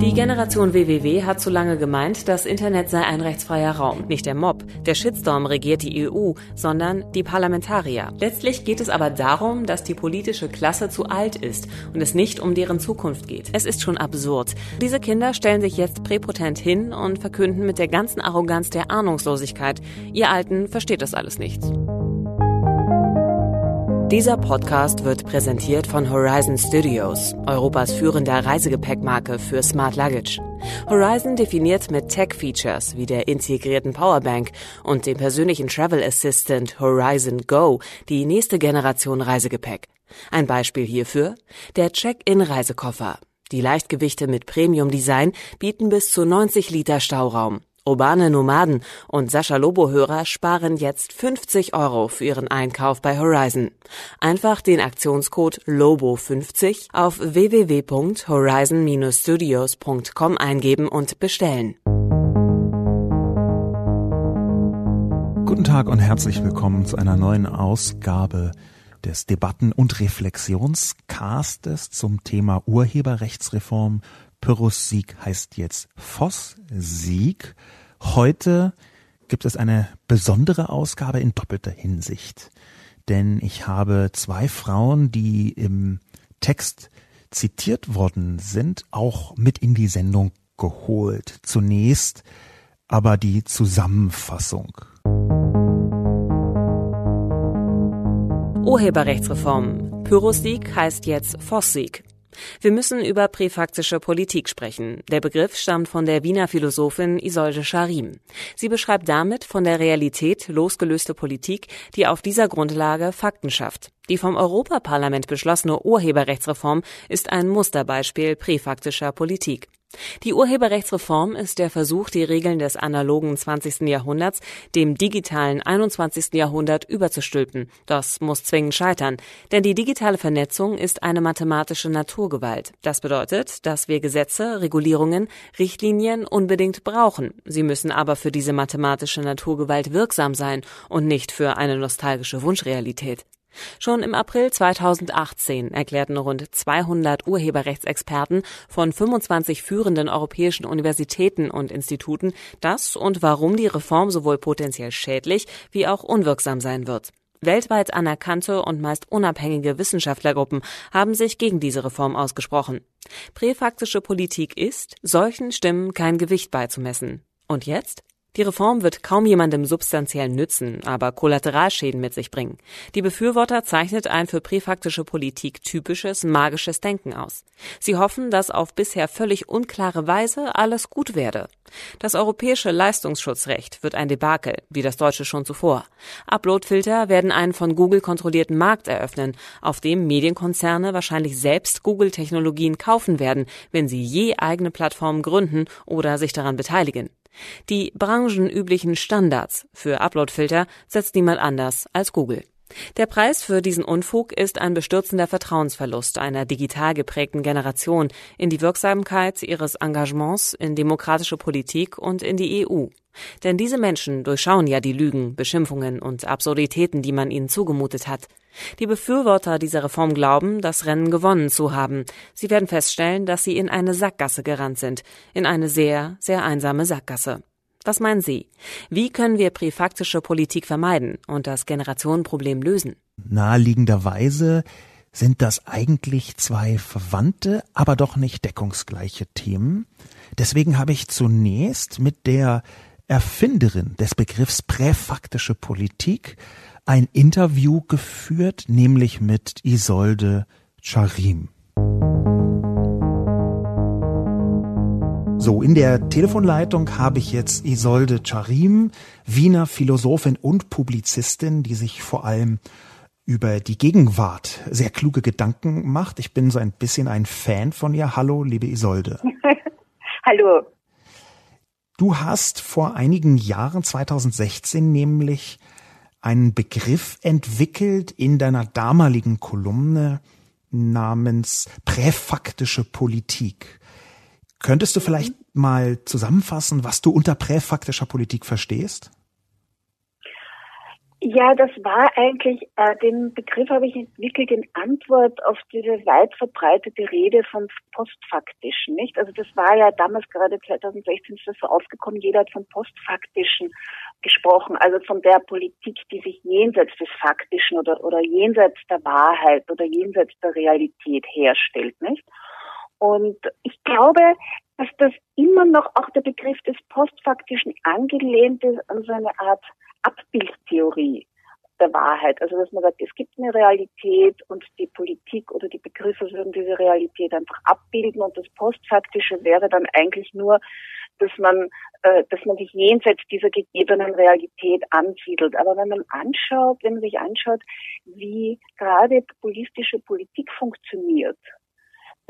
Die Generation WWW hat zu lange gemeint, das Internet sei ein rechtsfreier Raum. Nicht der Mob, der Shitstorm regiert die EU, sondern die Parlamentarier. Letztlich geht es aber darum, dass die politische Klasse zu alt ist und es nicht um deren Zukunft geht. Es ist schon absurd. Diese Kinder stellen sich jetzt präpotent hin und verkünden mit der ganzen Arroganz der Ahnungslosigkeit, ihr Alten versteht das alles nicht. Dieser Podcast wird präsentiert von Horizon Studios, Europas führender Reisegepäckmarke für Smart Luggage. Horizon definiert mit Tech-Features wie der integrierten Powerbank und dem persönlichen Travel Assistant Horizon Go die nächste Generation Reisegepäck. Ein Beispiel hierfür der Check-in-Reisekoffer. Die Leichtgewichte mit Premium-Design bieten bis zu 90 Liter Stauraum. Urbane Nomaden und Sascha Lobo-Hörer sparen jetzt 50 Euro für ihren Einkauf bei Horizon. Einfach den Aktionscode LOBO50 auf www.horizon-studios.com eingeben und bestellen. Guten Tag und herzlich willkommen zu einer neuen Ausgabe des Debatten- und Reflexionscastes zum Thema Urheberrechtsreform Pyrrhus Sieg heißt jetzt Voss Sieg. Heute gibt es eine besondere Ausgabe in doppelter Hinsicht. Denn ich habe zwei Frauen, die im Text zitiert worden sind, auch mit in die Sendung geholt. Zunächst aber die Zusammenfassung. Urheberrechtsreform. Pyrrhus-Sieg heißt jetzt Voss-Sieg. Wir müssen über präfaktische Politik sprechen. Der Begriff stammt von der Wiener Philosophin Isolde Scharim. Sie beschreibt damit von der Realität losgelöste Politik, die auf dieser Grundlage Fakten schafft. Die vom Europaparlament beschlossene Urheberrechtsreform ist ein Musterbeispiel präfaktischer Politik. Die Urheberrechtsreform ist der Versuch, die Regeln des analogen 20. Jahrhunderts dem digitalen 21. Jahrhundert überzustülpen. Das muss zwingend scheitern, denn die digitale Vernetzung ist eine mathematische Naturgewalt. Das bedeutet, dass wir Gesetze, Regulierungen, Richtlinien unbedingt brauchen. Sie müssen aber für diese mathematische Naturgewalt wirksam sein und nicht für eine nostalgische Wunschrealität. Schon im April 2018 erklärten rund 200 Urheberrechtsexperten von 25 führenden europäischen Universitäten und Instituten, dass und warum die Reform sowohl potenziell schädlich wie auch unwirksam sein wird. Weltweit anerkannte und meist unabhängige Wissenschaftlergruppen haben sich gegen diese Reform ausgesprochen. Präfaktische Politik ist, solchen Stimmen kein Gewicht beizumessen. Und jetzt? Die Reform wird kaum jemandem substanziell nützen, aber Kollateralschäden mit sich bringen. Die Befürworter zeichnet ein für präfaktische Politik typisches magisches Denken aus. Sie hoffen, dass auf bisher völlig unklare Weise alles gut werde. Das europäische Leistungsschutzrecht wird ein Debakel, wie das deutsche schon zuvor. Uploadfilter werden einen von Google kontrollierten Markt eröffnen, auf dem Medienkonzerne wahrscheinlich selbst Google-Technologien kaufen werden, wenn sie je eigene Plattformen gründen oder sich daran beteiligen. Die branchenüblichen Standards für Uploadfilter setzt niemand anders als Google. Der Preis für diesen Unfug ist ein bestürzender Vertrauensverlust einer digital geprägten Generation in die Wirksamkeit ihres Engagements in demokratische Politik und in die EU. Denn diese Menschen durchschauen ja die Lügen, Beschimpfungen und Absurditäten, die man ihnen zugemutet hat. Die Befürworter dieser Reform glauben, das Rennen gewonnen zu haben. Sie werden feststellen, dass sie in eine Sackgasse gerannt sind, in eine sehr, sehr einsame Sackgasse. Was meinen Sie? Wie können wir präfaktische Politik vermeiden und das Generationenproblem lösen? Naheliegenderweise sind das eigentlich zwei verwandte, aber doch nicht deckungsgleiche Themen. Deswegen habe ich zunächst mit der Erfinderin des Begriffs präfaktische Politik ein Interview geführt, nämlich mit Isolde Charim. So, in der Telefonleitung habe ich jetzt Isolde Charim, Wiener Philosophin und Publizistin, die sich vor allem über die Gegenwart sehr kluge Gedanken macht. Ich bin so ein bisschen ein Fan von ihr. Hallo, liebe Isolde. Hallo. Du hast vor einigen Jahren, 2016 nämlich, einen Begriff entwickelt in deiner damaligen Kolumne namens präfaktische Politik. Könntest du vielleicht mal zusammenfassen, was du unter präfaktischer Politik verstehst? Ja, das war eigentlich, äh, den Begriff habe ich entwickelt in Antwort auf diese weit verbreitete Rede vom Postfaktischen, nicht? Also das war ja damals gerade 2016 ist das so aufgekommen, jeder hat vom Postfaktischen gesprochen, also von der Politik, die sich jenseits des Faktischen oder, oder jenseits der Wahrheit oder jenseits der Realität herstellt, nicht? Und ich glaube, dass das immer noch auch der Begriff des Postfaktischen angelehnt ist an so eine Art Abbildtheorie der Wahrheit. Also dass man sagt, es gibt eine Realität und die Politik oder die Begriffe würden diese Realität einfach abbilden und das Postfaktische wäre dann eigentlich nur, dass man, äh, dass man sich jenseits dieser gegebenen Realität ansiedelt. Aber wenn man anschaut, wenn man sich anschaut, wie gerade populistische Politik funktioniert,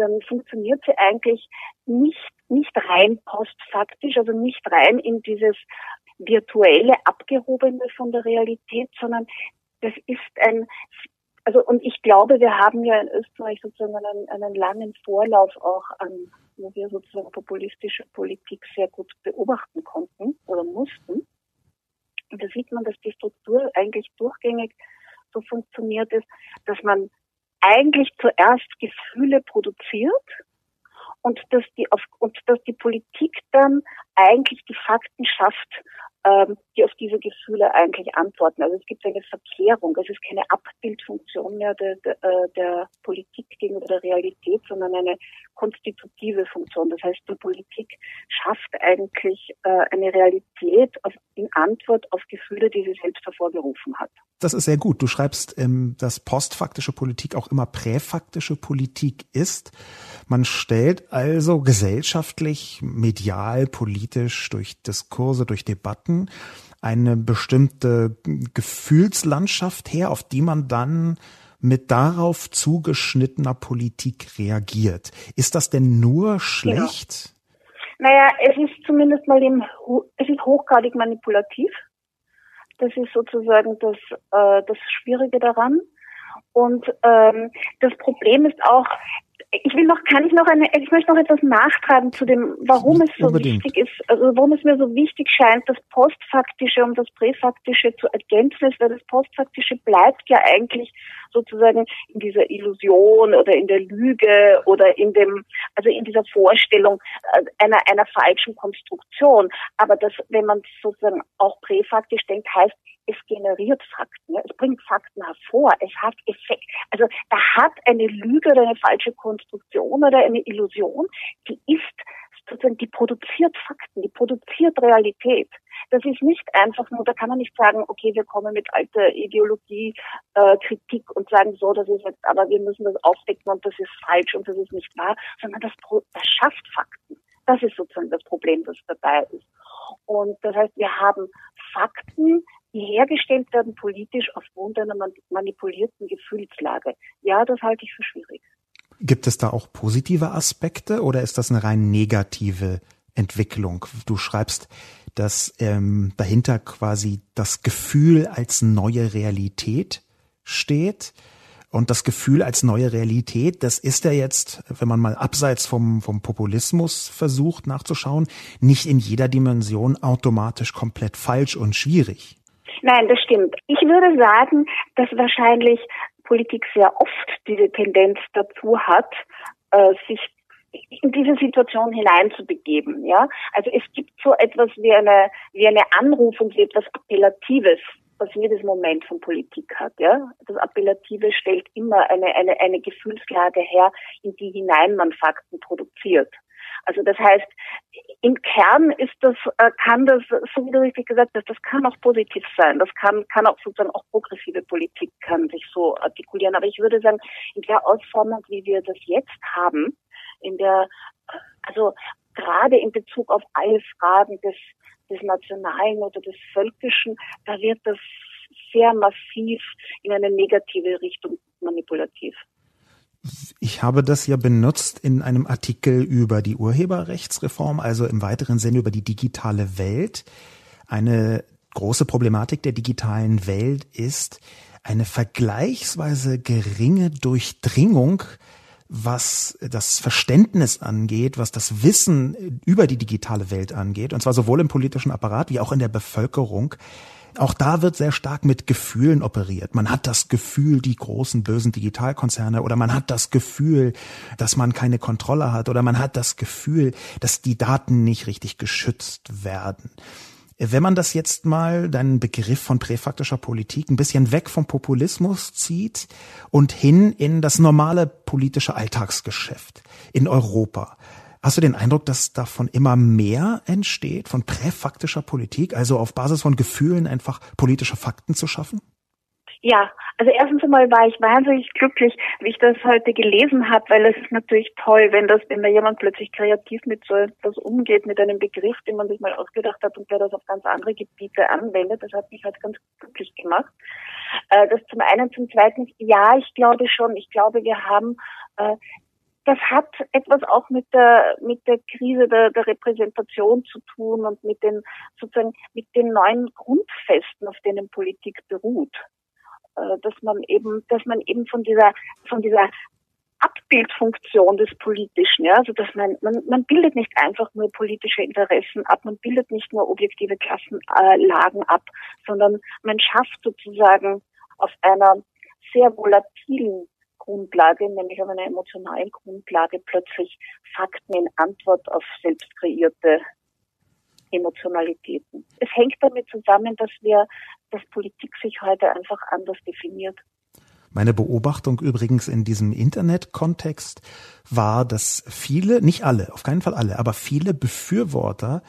dann funktioniert sie eigentlich nicht, nicht rein postfaktisch, also nicht rein in dieses virtuelle, abgehobene von der Realität, sondern das ist ein, also und ich glaube, wir haben ja in Österreich sozusagen einen, einen langen Vorlauf auch an, wo wir sozusagen populistische Politik sehr gut beobachten konnten oder mussten. Und da sieht man, dass die Struktur eigentlich durchgängig so funktioniert ist, dass man eigentlich zuerst Gefühle produziert und dass die auf, und dass die Politik dann eigentlich die Fakten schafft ähm, die auf diese Gefühle eigentlich antworten. Also es gibt eine Verkehrung, es ist keine Abbildfunktion mehr der, der, äh, der Politik gegenüber der Realität, sondern eine konstitutive Funktion. Das heißt, die Politik schafft eigentlich äh, eine Realität auf, in Antwort auf Gefühle, die sie selbst hervorgerufen hat. Das ist sehr gut. Du schreibst, ähm, dass postfaktische Politik auch immer präfaktische Politik ist. Man stellt also gesellschaftlich, medial, politisch, durch Diskurse, durch Debatten eine bestimmte Gefühlslandschaft her, auf die man dann mit darauf zugeschnittener Politik reagiert. Ist das denn nur schlecht? Genau. Naja, es ist zumindest mal im, es ist hochgradig manipulativ. Das ist sozusagen das, äh, das Schwierige daran. Und ähm, das Problem ist auch, ich will noch, kann ich noch eine, ich möchte noch etwas nachtragen zu dem, warum es so Unbedingt. wichtig ist, also warum es mir so wichtig scheint, das Postfaktische und das Präfaktische zu ergänzen ist, weil das Postfaktische bleibt ja eigentlich sozusagen in dieser Illusion oder in der Lüge oder in dem, also in dieser Vorstellung äh, einer, einer falschen Konstruktion. Aber das, wenn man sozusagen auch präfaktisch denkt, heißt, es generiert Fakten, es bringt Fakten hervor, es hat Effekt. Also da hat eine Lüge oder eine falsche Konstruktion oder eine Illusion, die ist sozusagen, die produziert Fakten, die produziert Realität. Das ist nicht einfach nur, da kann man nicht sagen, okay, wir kommen mit alter Ideologie, äh, Kritik und sagen so, das ist jetzt, aber wir müssen das aufdecken und das ist falsch und das ist nicht wahr, sondern das, das schafft Fakten. Das ist sozusagen das Problem, das dabei ist. Und das heißt, wir haben Fakten, die hergestellt werden politisch aufgrund einer manipulierten Gefühlslage. Ja, das halte ich für schwierig. Gibt es da auch positive Aspekte oder ist das eine rein negative Entwicklung? Du schreibst, dass ähm, dahinter quasi das Gefühl als neue Realität steht. Und das Gefühl als neue Realität, das ist ja jetzt, wenn man mal abseits vom, vom Populismus versucht nachzuschauen, nicht in jeder Dimension automatisch komplett falsch und schwierig. Nein, das stimmt. Ich würde sagen, dass wahrscheinlich Politik sehr oft diese Tendenz dazu hat, äh, sich in diese Situation hineinzubegeben, ja. Also es gibt so etwas wie eine, wie eine Anrufung, wie etwas Appellatives, was jedes Moment von Politik hat, ja. Das Appellative stellt immer eine, eine, eine Gefühlslage her, in die hinein man Fakten produziert. Also das heißt, im Kern ist das, äh, kann das, so wie du richtig gesagt hast, das kann auch positiv sein. Das kann, kann auch sozusagen auch progressive Politik kann sich so artikulieren. Aber ich würde sagen, in der Ausformung, wie wir das jetzt haben, in der, also gerade in Bezug auf alle Fragen des, des Nationalen oder des Völkischen, da wird das sehr massiv in eine negative Richtung manipulativ. Ich habe das ja benutzt in einem Artikel über die Urheberrechtsreform, also im weiteren Sinne über die digitale Welt. Eine große Problematik der digitalen Welt ist eine vergleichsweise geringe Durchdringung was das Verständnis angeht, was das Wissen über die digitale Welt angeht, und zwar sowohl im politischen Apparat wie auch in der Bevölkerung. Auch da wird sehr stark mit Gefühlen operiert. Man hat das Gefühl, die großen bösen Digitalkonzerne oder man hat das Gefühl, dass man keine Kontrolle hat oder man hat das Gefühl, dass die Daten nicht richtig geschützt werden. Wenn man das jetzt mal, deinen Begriff von präfaktischer Politik, ein bisschen weg vom Populismus zieht und hin in das normale politische Alltagsgeschäft in Europa, Hast du den Eindruck, dass davon immer mehr entsteht, von präfaktischer Politik, also auf Basis von Gefühlen einfach politische Fakten zu schaffen? Ja, also erstens einmal war ich wahnsinnig glücklich, wie ich das heute gelesen habe, weil es ist natürlich toll, wenn das, wenn da jemand plötzlich kreativ mit so etwas umgeht, mit einem Begriff, den man sich mal ausgedacht hat und der das auf ganz andere Gebiete anwendet. Das hat mich halt ganz glücklich gemacht. Äh, das zum einen, zum zweiten, ja, ich glaube schon, ich glaube, wir haben äh, das hat etwas auch mit der mit der Krise der, der Repräsentation zu tun und mit den sozusagen mit den neuen Grundfesten, auf denen Politik beruht. Äh, dass man eben, dass man eben von dieser, von dieser Abbildfunktion des Politischen, ja, also dass man, man, man bildet nicht einfach nur politische Interessen ab, man bildet nicht nur objektive Klassenlagen ab, sondern man schafft sozusagen auf einer sehr volatilen Grundlage, nämlich auf einer emotionalen Grundlage plötzlich Fakten in Antwort auf selbst kreierte Emotionalitäten. Es hängt damit zusammen, dass wir, dass Politik sich heute einfach anders definiert. Meine Beobachtung übrigens in diesem Internet-Kontext war, dass viele, nicht alle, auf keinen Fall alle, aber viele Befürworter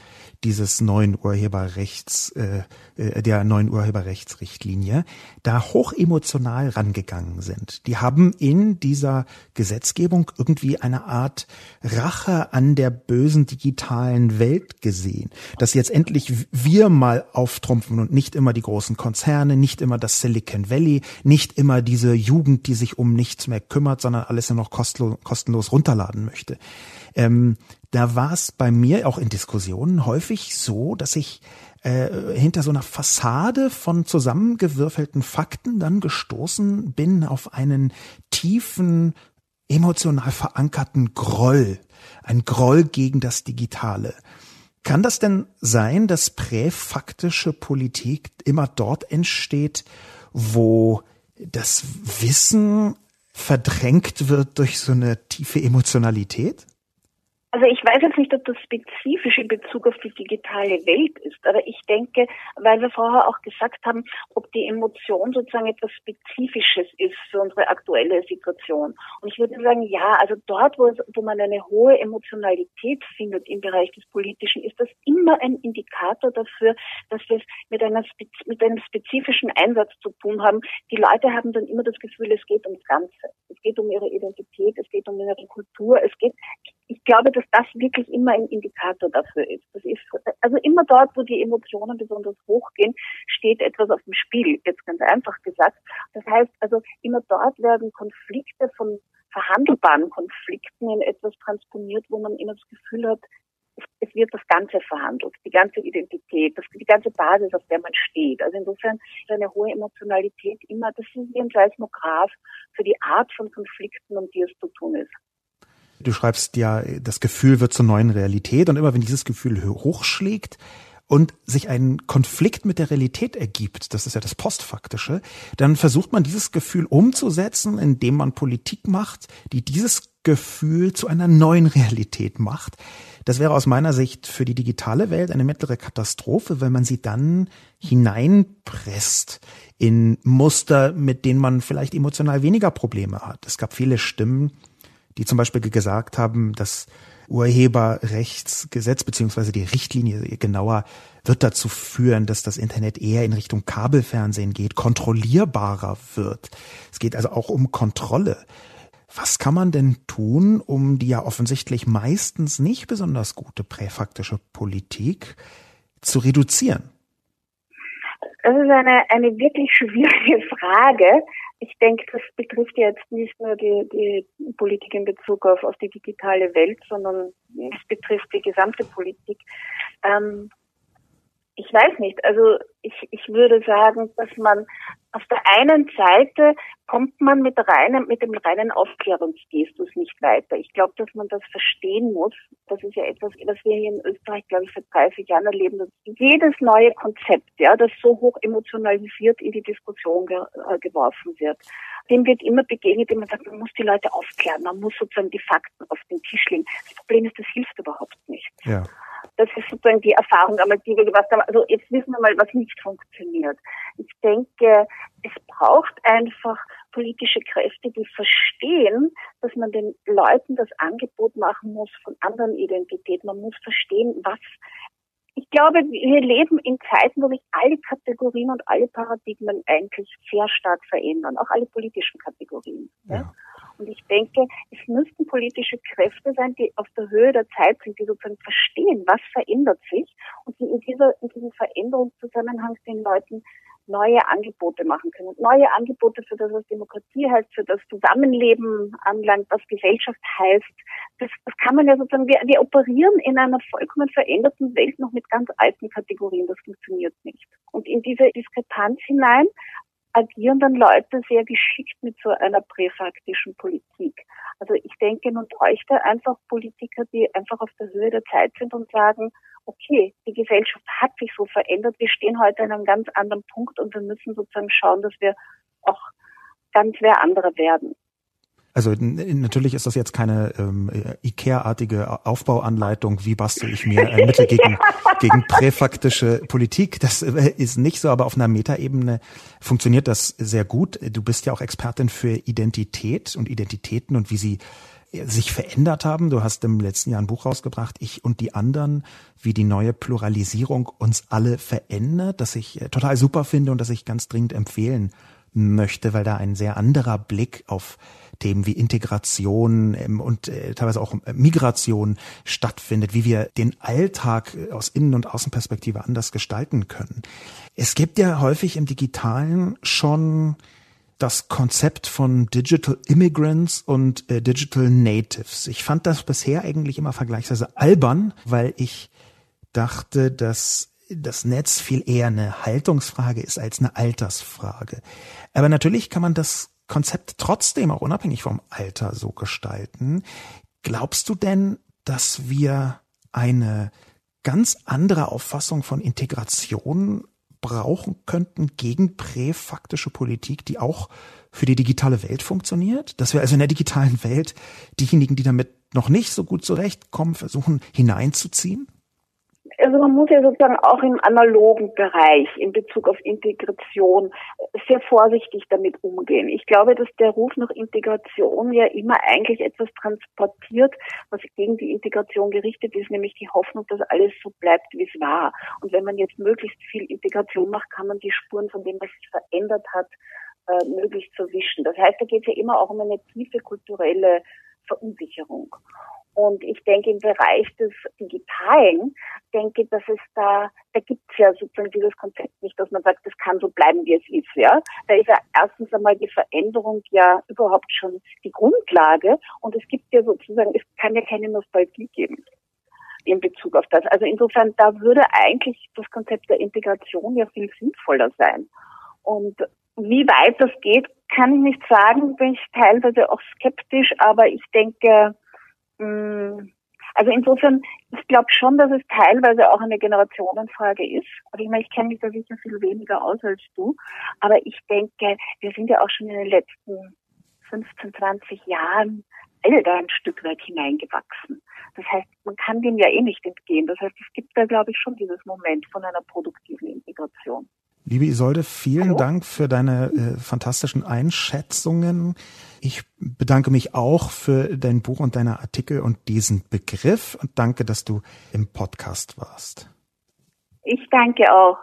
dieses neuen Urheberrechts, äh, äh, der neuen Urheberrechtsrichtlinie, da hoch emotional rangegangen sind. Die haben in dieser Gesetzgebung irgendwie eine Art Rache an der bösen digitalen Welt gesehen. Dass jetzt endlich wir mal auftrumpfen und nicht immer die großen Konzerne, nicht immer das Silicon Valley, nicht immer diese Jugend, die sich um nichts mehr kümmert, sondern alles nur noch kostenlos, kostenlos runterladen möchte. Ähm, da war es bei mir auch in Diskussionen häufig so, dass ich äh, hinter so einer Fassade von zusammengewürfelten Fakten dann gestoßen bin auf einen tiefen, emotional verankerten Groll. Ein Groll gegen das Digitale. Kann das denn sein, dass präfaktische Politik immer dort entsteht, wo das Wissen verdrängt wird durch so eine tiefe Emotionalität? Also ich weiß jetzt nicht, ob das spezifisch in Bezug auf die digitale Welt ist, aber ich denke, weil wir vorher auch gesagt haben, ob die Emotion sozusagen etwas Spezifisches ist für unsere aktuelle Situation. Und ich würde sagen, ja, also dort, wo, es, wo man eine hohe Emotionalität findet im Bereich des Politischen, ist das immer ein Indikator dafür, dass wir es mit, einer, mit einem spezifischen Einsatz zu tun haben. Die Leute haben dann immer das Gefühl, es geht ums Ganze. Es geht um ihre Identität, es geht um ihre Kultur, es geht, ich glaube, dass das wirklich immer ein Indikator dafür ist. Das ist also immer dort, wo die Emotionen besonders hochgehen, steht etwas auf dem Spiel, jetzt ganz einfach gesagt. Das heißt also, immer dort werden Konflikte von verhandelbaren Konflikten in etwas transponiert, wo man immer das Gefühl hat, es wird das Ganze verhandelt, die ganze Identität, die ganze Basis, auf der man steht. Also insofern ist eine hohe Emotionalität immer, das ist wie ein Seismograph für die Art von Konflikten, um die es zu tun ist. Du schreibst ja, das Gefühl wird zur neuen Realität und immer wenn dieses Gefühl hochschlägt, und sich ein Konflikt mit der Realität ergibt, das ist ja das Postfaktische, dann versucht man dieses Gefühl umzusetzen, indem man Politik macht, die dieses Gefühl zu einer neuen Realität macht. Das wäre aus meiner Sicht für die digitale Welt eine mittlere Katastrophe, weil man sie dann hineinpresst in Muster, mit denen man vielleicht emotional weniger Probleme hat. Es gab viele Stimmen, die zum Beispiel gesagt haben, das Urheberrechtsgesetz beziehungsweise die Richtlinie genauer wird dazu führen, dass das Internet eher in Richtung Kabelfernsehen geht, kontrollierbarer wird. Es geht also auch um Kontrolle. Was kann man denn tun, um die ja offensichtlich meistens nicht besonders gute präfaktische Politik zu reduzieren? Das ist eine, eine wirklich schwierige Frage ich denke, das betrifft jetzt nicht nur die, die Politik in Bezug auf, auf die digitale Welt, sondern es betrifft die gesamte Politik. Ähm, ich weiß nicht. Also ich, ich würde sagen, dass man auf der einen Seite kommt man mit, reinem, mit dem reinen Aufklärungsgestus nicht weiter. Ich glaube, dass man das verstehen muss. Das ist ja etwas, was wir hier in Österreich, glaube ich, seit 30 Jahren erleben. Dass jedes neue Konzept, ja, das so hoch emotionalisiert in die Diskussion ge äh, geworfen wird, dem wird immer begegnet, indem man sagt, man muss die Leute aufklären, man muss sozusagen die Fakten auf den Tisch legen. Das Problem ist, das hilft überhaupt nicht. Ja. Das ist sozusagen die Erfahrung, die wir gemacht haben. Also jetzt wissen wir mal, was nicht funktioniert. Ich denke, es braucht einfach politische Kräfte, die verstehen, dass man den Leuten das Angebot machen muss von anderen Identitäten. Man muss verstehen, was ich glaube, wir leben in Zeiten, wo sich alle Kategorien und alle Paradigmen eigentlich sehr stark verändern, auch alle politischen Kategorien. Ja. Und ich denke, es müssten politische Kräfte sein, die auf der Höhe der Zeit sind, die sozusagen verstehen, was verändert sich und die in, dieser, in diesem Veränderungszusammenhang den Leuten neue Angebote machen können. Neue Angebote für das, was Demokratie heißt, für das Zusammenleben anlangt, was Gesellschaft heißt. Das, das kann man ja sozusagen, wir, wir operieren in einer vollkommen veränderten Welt noch mit ganz alten Kategorien. Das funktioniert nicht. Und in diese Diskrepanz hinein agieren dann Leute sehr geschickt mit so einer präfaktischen Politik. Also ich denke, man bräuchte einfach Politiker, die einfach auf der Höhe der Zeit sind und sagen, okay, die Gesellschaft hat sich so verändert, wir stehen heute an einem ganz anderen Punkt und wir müssen sozusagen schauen, dass wir auch ganz wer andere werden. Also natürlich ist das jetzt keine ähm, IKEA-artige Aufbauanleitung, wie bastel ich mir ein Mittel gegen, gegen präfaktische Politik. Das äh, ist nicht so, aber auf einer Metaebene funktioniert das sehr gut. Du bist ja auch Expertin für Identität und Identitäten und wie sie äh, sich verändert haben. Du hast im letzten Jahr ein Buch rausgebracht, Ich und die anderen, wie die neue Pluralisierung uns alle verändert, das ich äh, total super finde und das ich ganz dringend empfehlen möchte, weil da ein sehr anderer Blick auf Themen wie Integration ähm, und äh, teilweise auch äh, Migration stattfindet, wie wir den Alltag äh, aus Innen- und Außenperspektive anders gestalten können. Es gibt ja häufig im Digitalen schon das Konzept von Digital Immigrants und Digital Natives. Ich fand das bisher eigentlich immer vergleichsweise albern, weil ich dachte, dass das Netz viel eher eine Haltungsfrage ist als eine Altersfrage. Aber natürlich kann man das Konzept trotzdem auch unabhängig vom Alter so gestalten. Glaubst du denn, dass wir eine ganz andere Auffassung von Integration brauchen könnten gegen präfaktische Politik, die auch für die digitale Welt funktioniert? Dass wir also in der digitalen Welt diejenigen, die damit noch nicht so gut zurechtkommen, versuchen hineinzuziehen? Also man muss ja sozusagen auch im analogen Bereich in Bezug auf Integration sehr vorsichtig damit umgehen. Ich glaube, dass der Ruf nach Integration ja immer eigentlich etwas transportiert, was gegen die Integration gerichtet ist, nämlich die Hoffnung, dass alles so bleibt, wie es war. Und wenn man jetzt möglichst viel Integration macht, kann man die Spuren von dem, was sich verändert hat, äh, möglichst verwischen. Das heißt, da geht es ja immer auch um eine tiefe kulturelle Verunsicherung. Und ich denke, im Bereich des Digitalen, denke, dass es da, da gibt es ja sozusagen dieses Konzept nicht, dass man sagt, das kann so bleiben, wie es ist, ja. Da ist ja erstens einmal die Veränderung ja überhaupt schon die Grundlage und es gibt ja sozusagen, es kann ja keine Nostalgie geben in Bezug auf das. Also insofern, da würde eigentlich das Konzept der Integration ja viel sinnvoller sein. Und wie weit das geht, kann ich nicht sagen, bin ich teilweise auch skeptisch, aber ich denke, also insofern, ich glaube schon, dass es teilweise auch eine Generationenfrage ist. Aber ich meine, ich kenne mich da sicher viel weniger aus als du. Aber ich denke, wir sind ja auch schon in den letzten 15, 20 Jahren da ein Stück weit hineingewachsen. Das heißt, man kann dem ja eh nicht entgehen. Das heißt, es gibt da, glaube ich, schon dieses Moment von einer produktiven Integration. Liebe Isolde, vielen Hallo? Dank für deine äh, fantastischen Einschätzungen. Ich bedanke mich auch für dein Buch und deine Artikel und diesen Begriff und danke, dass du im Podcast warst. Ich danke auch.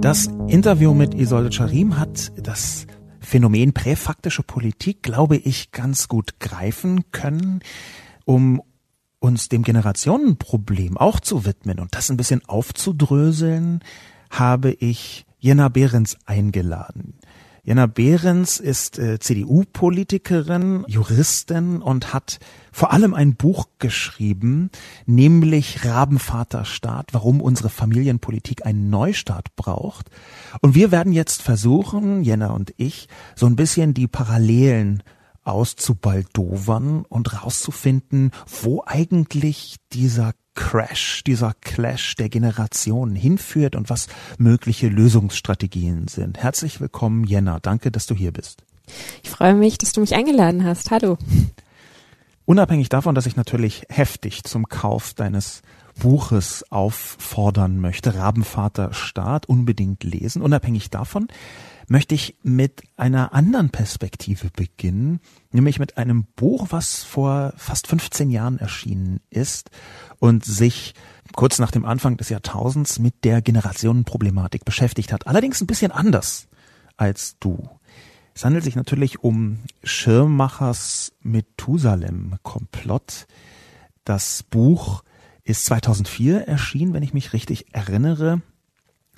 Das Interview mit Isolde Charim hat das Phänomen präfaktische Politik, glaube ich, ganz gut greifen können, um uns dem Generationenproblem auch zu widmen und das ein bisschen aufzudröseln, habe ich Jenna Behrens eingeladen. Jana Behrens ist äh, CDU-Politikerin, Juristin und hat vor allem ein Buch geschrieben, nämlich Rabenvaterstaat, warum unsere Familienpolitik einen Neustart braucht. Und wir werden jetzt versuchen, Jana und ich, so ein bisschen die Parallelen auszubaldowern und rauszufinden, wo eigentlich dieser Crash, dieser Clash der Generationen hinführt und was mögliche Lösungsstrategien sind. Herzlich willkommen, Jenna. Danke, dass du hier bist. Ich freue mich, dass du mich eingeladen hast. Hallo. Unabhängig davon, dass ich natürlich heftig zum Kauf deines Buches auffordern möchte, Rabenvater Staat, unbedingt lesen. Unabhängig davon möchte ich mit einer anderen Perspektive beginnen, nämlich mit einem Buch, was vor fast 15 Jahren erschienen ist und sich kurz nach dem Anfang des Jahrtausends mit der Generationenproblematik beschäftigt hat. Allerdings ein bisschen anders als du. Es handelt sich natürlich um Schirmmachers Methusalem-Komplott. Das Buch ist 2004 erschienen, wenn ich mich richtig erinnere.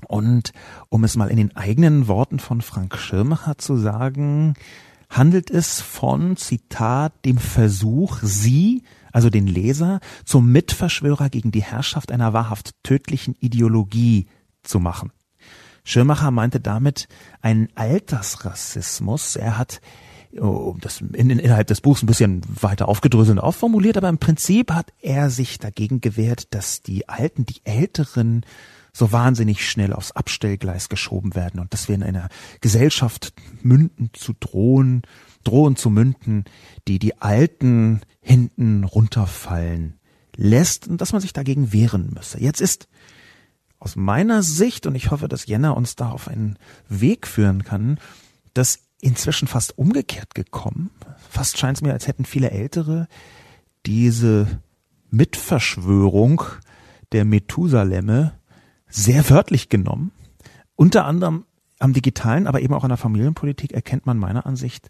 Und um es mal in den eigenen Worten von Frank Schirmacher zu sagen, handelt es von, Zitat, dem Versuch, sie, also den Leser, zum Mitverschwörer gegen die Herrschaft einer wahrhaft tödlichen Ideologie zu machen. Schirmacher meinte damit einen Altersrassismus. Er hat oh, das in, innerhalb des Buchs ein bisschen weiter aufgedröselt und aufformuliert, aber im Prinzip hat er sich dagegen gewehrt, dass die Alten, die Älteren so wahnsinnig schnell aufs Abstellgleis geschoben werden und dass wir in einer Gesellschaft münden zu drohen, drohen zu münden, die die Alten hinten runterfallen lässt und dass man sich dagegen wehren müsse. Jetzt ist aus meiner Sicht, und ich hoffe, dass Jenna uns da auf einen Weg führen kann, das inzwischen fast umgekehrt gekommen. Fast scheint es mir, als hätten viele Ältere diese Mitverschwörung der Methusalemme sehr wörtlich genommen. Unter anderem am digitalen, aber eben auch an der Familienpolitik erkennt man meiner Ansicht,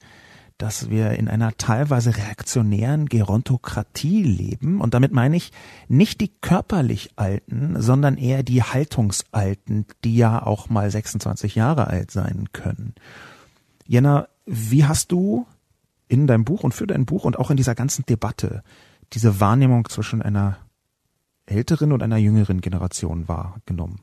dass wir in einer teilweise reaktionären Gerontokratie leben. Und damit meine ich nicht die körperlich Alten, sondern eher die Haltungsalten, die ja auch mal 26 Jahre alt sein können. Jenna, wie hast du in deinem Buch und für dein Buch und auch in dieser ganzen Debatte diese Wahrnehmung zwischen einer älteren und einer jüngeren Generation wahrgenommen?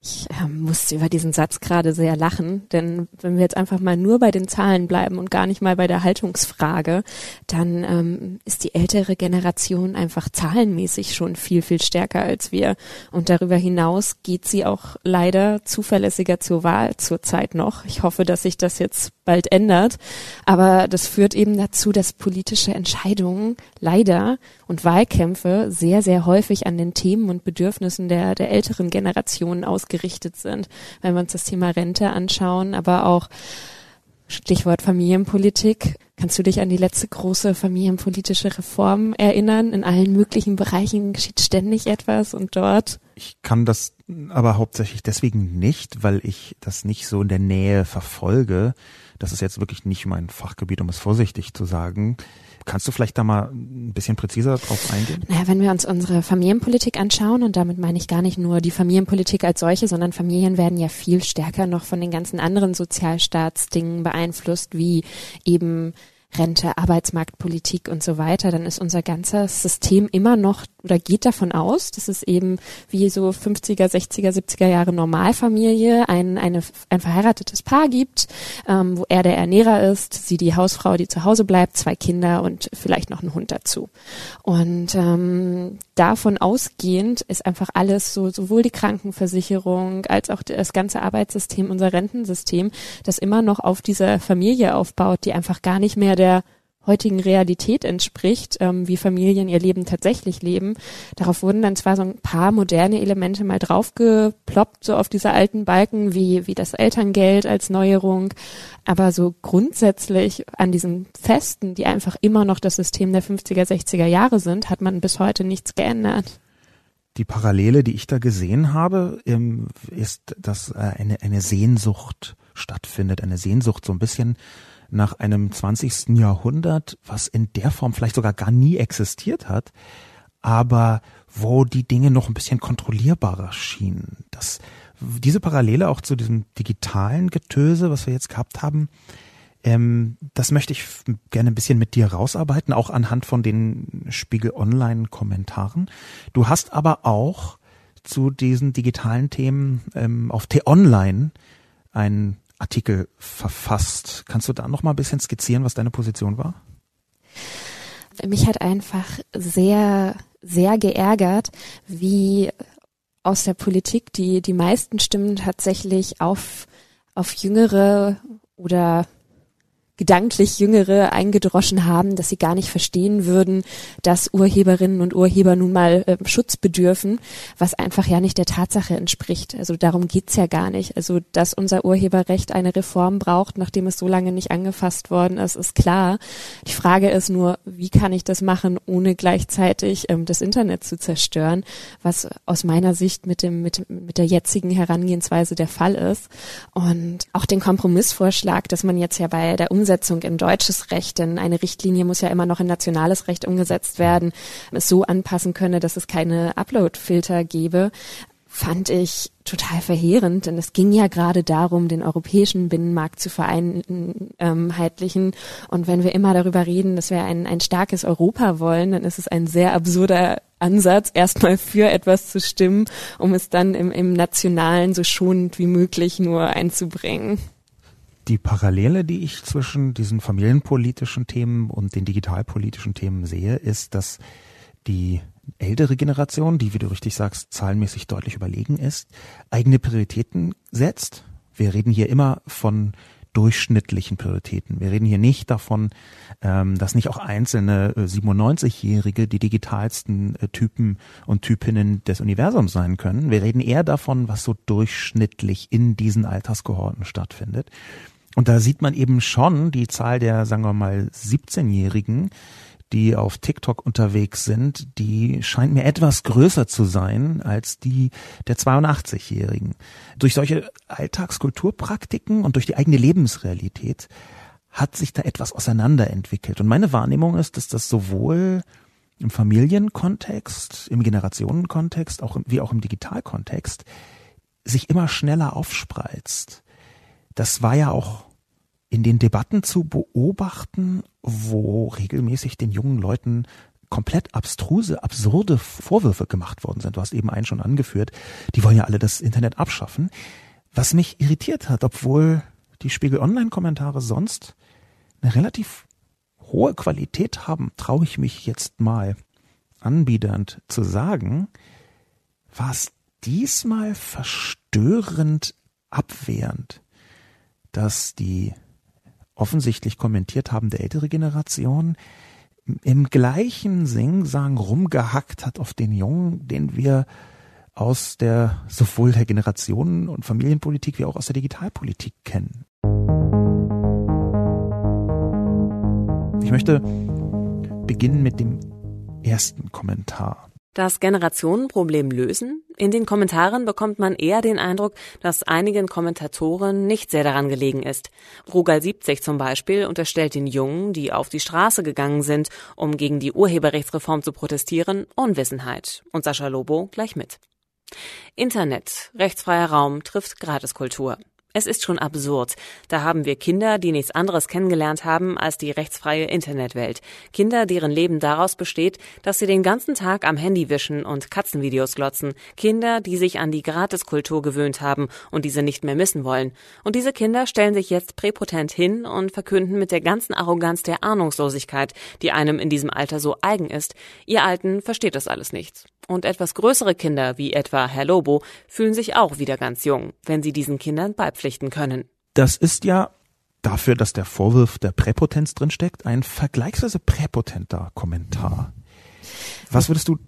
Ich äh, musste über diesen Satz gerade sehr lachen, denn wenn wir jetzt einfach mal nur bei den Zahlen bleiben und gar nicht mal bei der Haltungsfrage, dann ähm, ist die ältere Generation einfach zahlenmäßig schon viel, viel stärker als wir. Und darüber hinaus geht sie auch leider zuverlässiger zur Wahl zurzeit noch. Ich hoffe, dass sich das jetzt bald ändert. Aber das führt eben dazu, dass politische Entscheidungen leider und Wahlkämpfe sehr, sehr häufig an den Themen und Bedürfnissen der, der älteren Generationen ausgerichtet sind. Wenn wir uns das Thema Rente anschauen, aber auch Stichwort Familienpolitik. Kannst du dich an die letzte große familienpolitische Reform erinnern? In allen möglichen Bereichen geschieht ständig etwas und dort. Ich kann das aber hauptsächlich deswegen nicht, weil ich das nicht so in der Nähe verfolge. Das ist jetzt wirklich nicht mein Fachgebiet, um es vorsichtig zu sagen. Kannst du vielleicht da mal ein bisschen präziser drauf eingehen? Naja, wenn wir uns unsere Familienpolitik anschauen, und damit meine ich gar nicht nur die Familienpolitik als solche, sondern Familien werden ja viel stärker noch von den ganzen anderen Sozialstaatsdingen beeinflusst, wie eben Rente, Arbeitsmarktpolitik und so weiter, dann ist unser ganzes System immer noch oder geht davon aus, dass es eben wie so 50er, 60er, 70er Jahre Normalfamilie ein, eine, ein verheiratetes Paar gibt, ähm, wo er der Ernährer ist, sie die Hausfrau, die zu Hause bleibt, zwei Kinder und vielleicht noch einen Hund dazu. Und ähm, davon ausgehend ist einfach alles so, sowohl die Krankenversicherung als auch das ganze Arbeitssystem, unser Rentensystem, das immer noch auf dieser Familie aufbaut, die einfach gar nicht mehr der heutigen Realität entspricht, ähm, wie Familien ihr Leben tatsächlich leben. Darauf wurden dann zwar so ein paar moderne Elemente mal draufgeploppt, so auf diese alten Balken, wie, wie das Elterngeld als Neuerung, aber so grundsätzlich an diesen Festen, die einfach immer noch das System der 50er, 60er Jahre sind, hat man bis heute nichts geändert. Die Parallele, die ich da gesehen habe, ähm, ist, dass äh, eine, eine Sehnsucht stattfindet, eine Sehnsucht so ein bisschen nach einem 20. Jahrhundert, was in der Form vielleicht sogar gar nie existiert hat, aber wo die Dinge noch ein bisschen kontrollierbarer schienen. Das diese Parallele auch zu diesem digitalen Getöse, was wir jetzt gehabt haben, ähm, das möchte ich gerne ein bisschen mit dir rausarbeiten, auch anhand von den Spiegel Online Kommentaren. Du hast aber auch zu diesen digitalen Themen ähm, auf T-Online einen Artikel verfasst. Kannst du da noch mal ein bisschen skizzieren, was deine Position war? Mich hat einfach sehr, sehr geärgert, wie aus der Politik die, die meisten Stimmen tatsächlich auf, auf jüngere oder gedanklich Jüngere eingedroschen haben, dass sie gar nicht verstehen würden, dass Urheberinnen und Urheber nun mal äh, Schutz bedürfen, was einfach ja nicht der Tatsache entspricht. Also darum geht's ja gar nicht. Also dass unser Urheberrecht eine Reform braucht, nachdem es so lange nicht angefasst worden ist, ist klar. Die Frage ist nur, wie kann ich das machen, ohne gleichzeitig ähm, das Internet zu zerstören, was aus meiner Sicht mit dem mit, mit der jetzigen Herangehensweise der Fall ist. Und auch den Kompromissvorschlag, dass man jetzt ja bei der Umsetzung Umsetzung in deutsches Recht, denn eine Richtlinie muss ja immer noch in nationales Recht umgesetzt werden, es so anpassen könne, dass es keine Upload-Filter gebe, fand ich total verheerend, denn es ging ja gerade darum, den europäischen Binnenmarkt zu vereinheitlichen. Und wenn wir immer darüber reden, dass wir ein, ein starkes Europa wollen, dann ist es ein sehr absurder Ansatz, erstmal für etwas zu stimmen, um es dann im, im Nationalen so schonend wie möglich nur einzubringen die Parallele, die ich zwischen diesen familienpolitischen Themen und den digitalpolitischen Themen sehe, ist, dass die ältere Generation, die, wie du richtig sagst, zahlenmäßig deutlich überlegen ist, eigene Prioritäten setzt. Wir reden hier immer von durchschnittlichen Prioritäten. Wir reden hier nicht davon, ähm, dass nicht auch einzelne 97-Jährige äh, die digitalsten äh, Typen und Typinnen des Universums sein können. Wir reden eher davon, was so durchschnittlich in diesen Alterskohorten stattfindet. Und da sieht man eben schon die Zahl der, sagen wir mal, 17-Jährigen, die auf TikTok unterwegs sind, die scheint mir etwas größer zu sein als die der 82-Jährigen. Durch solche Alltagskulturpraktiken und durch die eigene Lebensrealität hat sich da etwas auseinanderentwickelt. Und meine Wahrnehmung ist, dass das sowohl im Familienkontext, im Generationenkontext, auch im, wie auch im Digitalkontext sich immer schneller aufspreizt. Das war ja auch in den Debatten zu beobachten, wo regelmäßig den jungen Leuten komplett abstruse, absurde Vorwürfe gemacht worden sind. Du hast eben einen schon angeführt. Die wollen ja alle das Internet abschaffen. Was mich irritiert hat, obwohl die Spiegel Online-Kommentare sonst eine relativ hohe Qualität haben, traue ich mich jetzt mal anbiedernd zu sagen, war es diesmal verstörend abwehrend, dass die offensichtlich kommentiert haben, der ältere Generation im gleichen Singsang rumgehackt hat auf den Jungen, den wir aus der sowohl der Generationen- und Familienpolitik wie auch aus der Digitalpolitik kennen. Ich möchte beginnen mit dem ersten Kommentar. Das Generationenproblem lösen? In den Kommentaren bekommt man eher den Eindruck, dass einigen Kommentatoren nicht sehr daran gelegen ist. Rugal 70 zum Beispiel unterstellt den Jungen, die auf die Straße gegangen sind, um gegen die Urheberrechtsreform zu protestieren, Unwissenheit. Und Sascha Lobo gleich mit. Internet, rechtsfreier Raum trifft Gratiskultur. Es ist schon absurd. Da haben wir Kinder, die nichts anderes kennengelernt haben als die rechtsfreie Internetwelt. Kinder, deren Leben daraus besteht, dass sie den ganzen Tag am Handy wischen und Katzenvideos glotzen. Kinder, die sich an die Gratiskultur gewöhnt haben und diese nicht mehr missen wollen. Und diese Kinder stellen sich jetzt präpotent hin und verkünden mit der ganzen Arroganz der Ahnungslosigkeit, die einem in diesem Alter so eigen ist. Ihr Alten versteht das alles nicht. Und etwas größere Kinder, wie etwa Herr Lobo, fühlen sich auch wieder ganz jung, wenn sie diesen Kindern beipflichten können. Das ist ja dafür, dass der Vorwurf der Präpotenz drinsteckt, ein vergleichsweise präpotenter Kommentar. Was würdest du